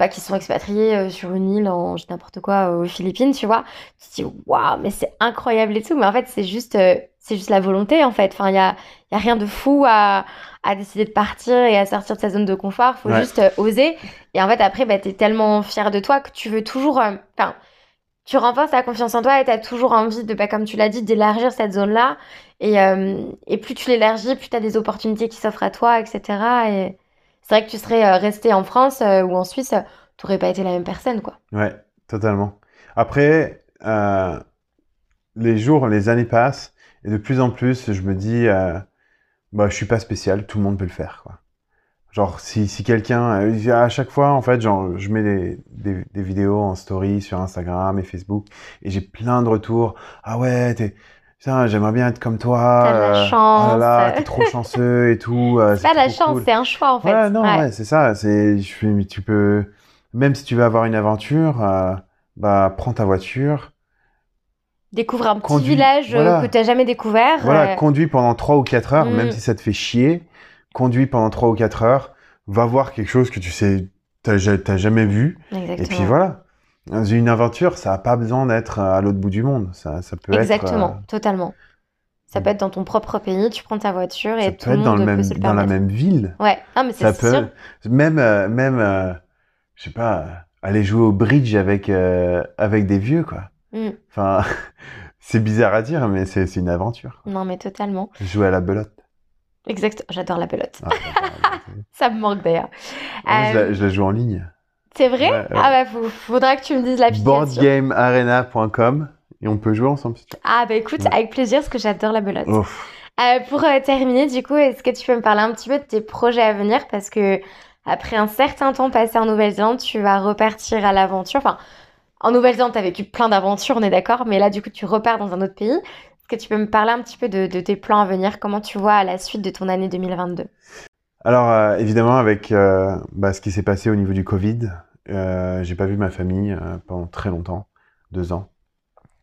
pas, qui sont expatriés euh, sur une île en, n'importe quoi, euh, aux Philippines, tu vois, tu te dis, waouh, mais c'est incroyable et tout. Mais en fait, c'est juste, euh, c'est juste la volonté, en fait. Enfin, il y a, y a rien de fou à, à décider de partir et à sortir de sa zone de confort. Faut Ouais. juste oser. Et en fait, après, bah, t'es tellement fier de toi que tu veux toujours. Enfin, tu renforces ta confiance en toi et t'as toujours envie de, bah, comme tu l'as dit, d'élargir cette zone-là. Et, euh, et plus tu l'élargis, plus t'as des opportunités qui s'offrent à toi, etc. Et c'est vrai que tu serais euh, resté en France euh, ou en Suisse, euh, t'aurais pas été la même personne, quoi. Ouais, totalement. Après, les jours, les années passent, et de plus en plus, je me dis, euh, bah, je suis pas spécial, tout le monde peut le faire, quoi. Genre, si, si quelqu'un, à chaque fois, en fait, genre, je mets des vidéos en story sur Instagram et Facebook, et j'ai plein de retours. Ah ouais, t'es, putain, j'aimerais bien être comme toi. T'as de la euh, chance. Oh là là, t'es trop chanceux et tout. euh, C'est pas la chance, cool. c'est un choix, en fait. Ouais, non, Ouais. ouais, c'est ça. C'est, je tu peux, même si tu veux avoir une aventure, euh, bah, prends ta voiture. Découvre un petit Conduis- village voilà. que t'as jamais découvert. Voilà, euh, conduis pendant 3 ou 4 heures, Mm. même si ça te fait chier. Conduis pendant 3 ou 4 heures. Va voir quelque chose que tu sais, t'as, ja- t'as jamais vu. Et Exactement. puis voilà. Une aventure, ça n'a pas besoin d'être à l'autre bout du monde. Ça, ça peut Exactement, être, totalement. Ça Mm. peut être dans ton propre pays, tu prends ta voiture euh, et ça tout peut le être dans, le même, dans la même ville. Ouais, non, mais c'est peut, sûr. même, euh, même, euh, je sais pas, aller jouer au bridge avec, euh, avec des vieux, quoi. Mm. Enfin, c'est bizarre à dire, mais c'est une aventure. Non, mais totalement. Jouer à la belote. Exact. J'adore la pelote. Ah. Ça me manque d'ailleurs. Moi, je, Euh, la, je la joue en ligne. C'est vrai Ouais. Ah bah faut- faudra que tu me dises l'application. Boardgamearena.com et on peut jouer ensemble si tu Ah bah écoute, Ouais. avec plaisir parce que j'adore la belote. Euh, pour euh, terminer, du coup, est-ce que tu peux me parler un petit peu de tes projets à venir? Parce que après un certain temps passé en Nouvelle-Zélande, tu vas repartir à l'aventure. Enfin, en Nouvelle-Zélande, tu as vécu plein d'aventures, on est d'accord, mais là, du coup, tu repars dans un autre pays. Est-ce que tu peux me parler un petit peu de, de tes plans à venir? Comment tu vois à la suite de ton année 2022 Alors, euh, évidemment, avec euh, bah, ce qui s'est passé au niveau du Covid, euh, j'ai pas vu ma famille euh, pendant très longtemps, deux ans.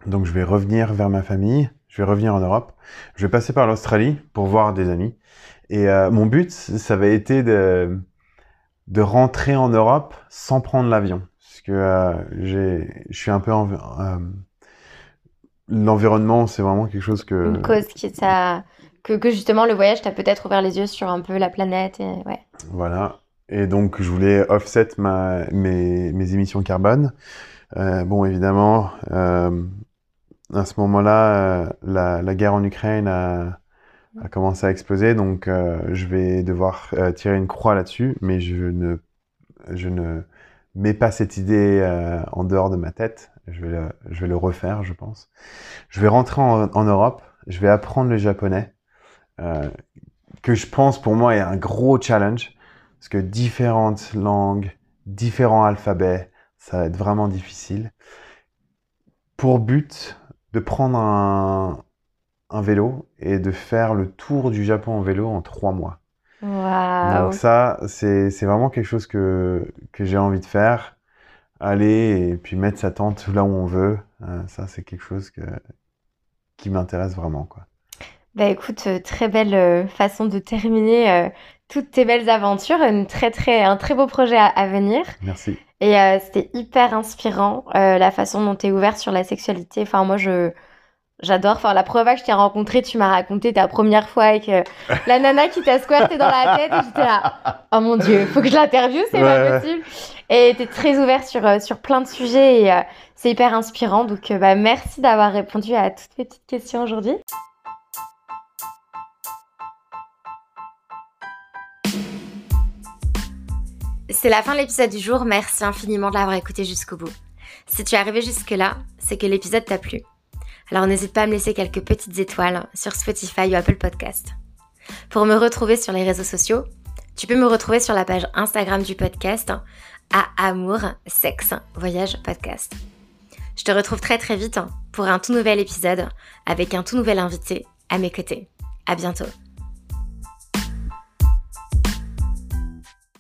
Donc, je vais revenir vers ma famille, je vais revenir en Europe. Je vais passer par l'Australie pour voir des amis. Et euh, mon but, ça va été de, de rentrer en Europe sans prendre l'avion. Parce que je suis un peu... en- L'environnement, c'est vraiment quelque chose que... Une cause qui t'a... Que, que justement, le voyage t'a peut-être ouvert les yeux sur un peu la planète. Et... Ouais. Voilà. Et donc, je voulais offset ma, mes, mes émissions carbone. Euh, bon, évidemment, euh, à ce moment-là, euh, la, la guerre en Ukraine a, a commencé à exploser. Donc, euh, je vais devoir euh, tirer une croix là-dessus. Mais je ne, je ne mets pas cette idée en dehors de ma tête. Je vais, le, je vais le refaire, je pense. Je vais rentrer en, en Europe. Je vais apprendre le japonais, que je pense pour moi est un gros challenge, parce que différentes langues, différents alphabets, ça va être vraiment difficile. Pour but de prendre un, un vélo et de faire le tour du Japon en vélo en trois mois. Waouh. Donc ça, c'est vraiment quelque chose que, que j'ai envie de faire. Aller et puis mettre sa tente là où on veut, euh, ça c'est quelque chose que, qui m'intéresse vraiment, quoi. Bah écoute, euh, très belle euh, façon de terminer euh, toutes tes belles aventures, une très très un très beau projet à, à venir. Merci. Et euh, c'était hyper inspirant euh, la façon dont tu es ouverte sur la sexualité. Enfin moi je j'adore. Enfin la première fois que je t'ai rencontré, tu m'as raconté ta première fois avec euh, la nana qui t'a squirté dans la tête et j'étais là. Oh mon dieu, faut que je l'interviewe, c'est Ouais, pas possible. Et t'es très ouverte sur sur plein de sujets et euh, c'est hyper inspirant. Donc euh, bah merci d'avoir répondu à toutes mes petites questions aujourd'hui. C'est la fin de l'épisode du jour, merci infiniment de l'avoir écouté jusqu'au bout. Si tu es arrivé jusque-là, c'est que l'épisode t'a plu. Alors n'hésite pas à me laisser quelques petites étoiles sur Spotify ou Apple Podcast. Pour me retrouver sur les réseaux sociaux, tu peux me retrouver sur la page Instagram du podcast à Amour, Sexe, Voyage Podcast. Je te retrouve très très vite pour un tout nouvel épisode avec un tout nouvel invité à mes côtés. À bientôt.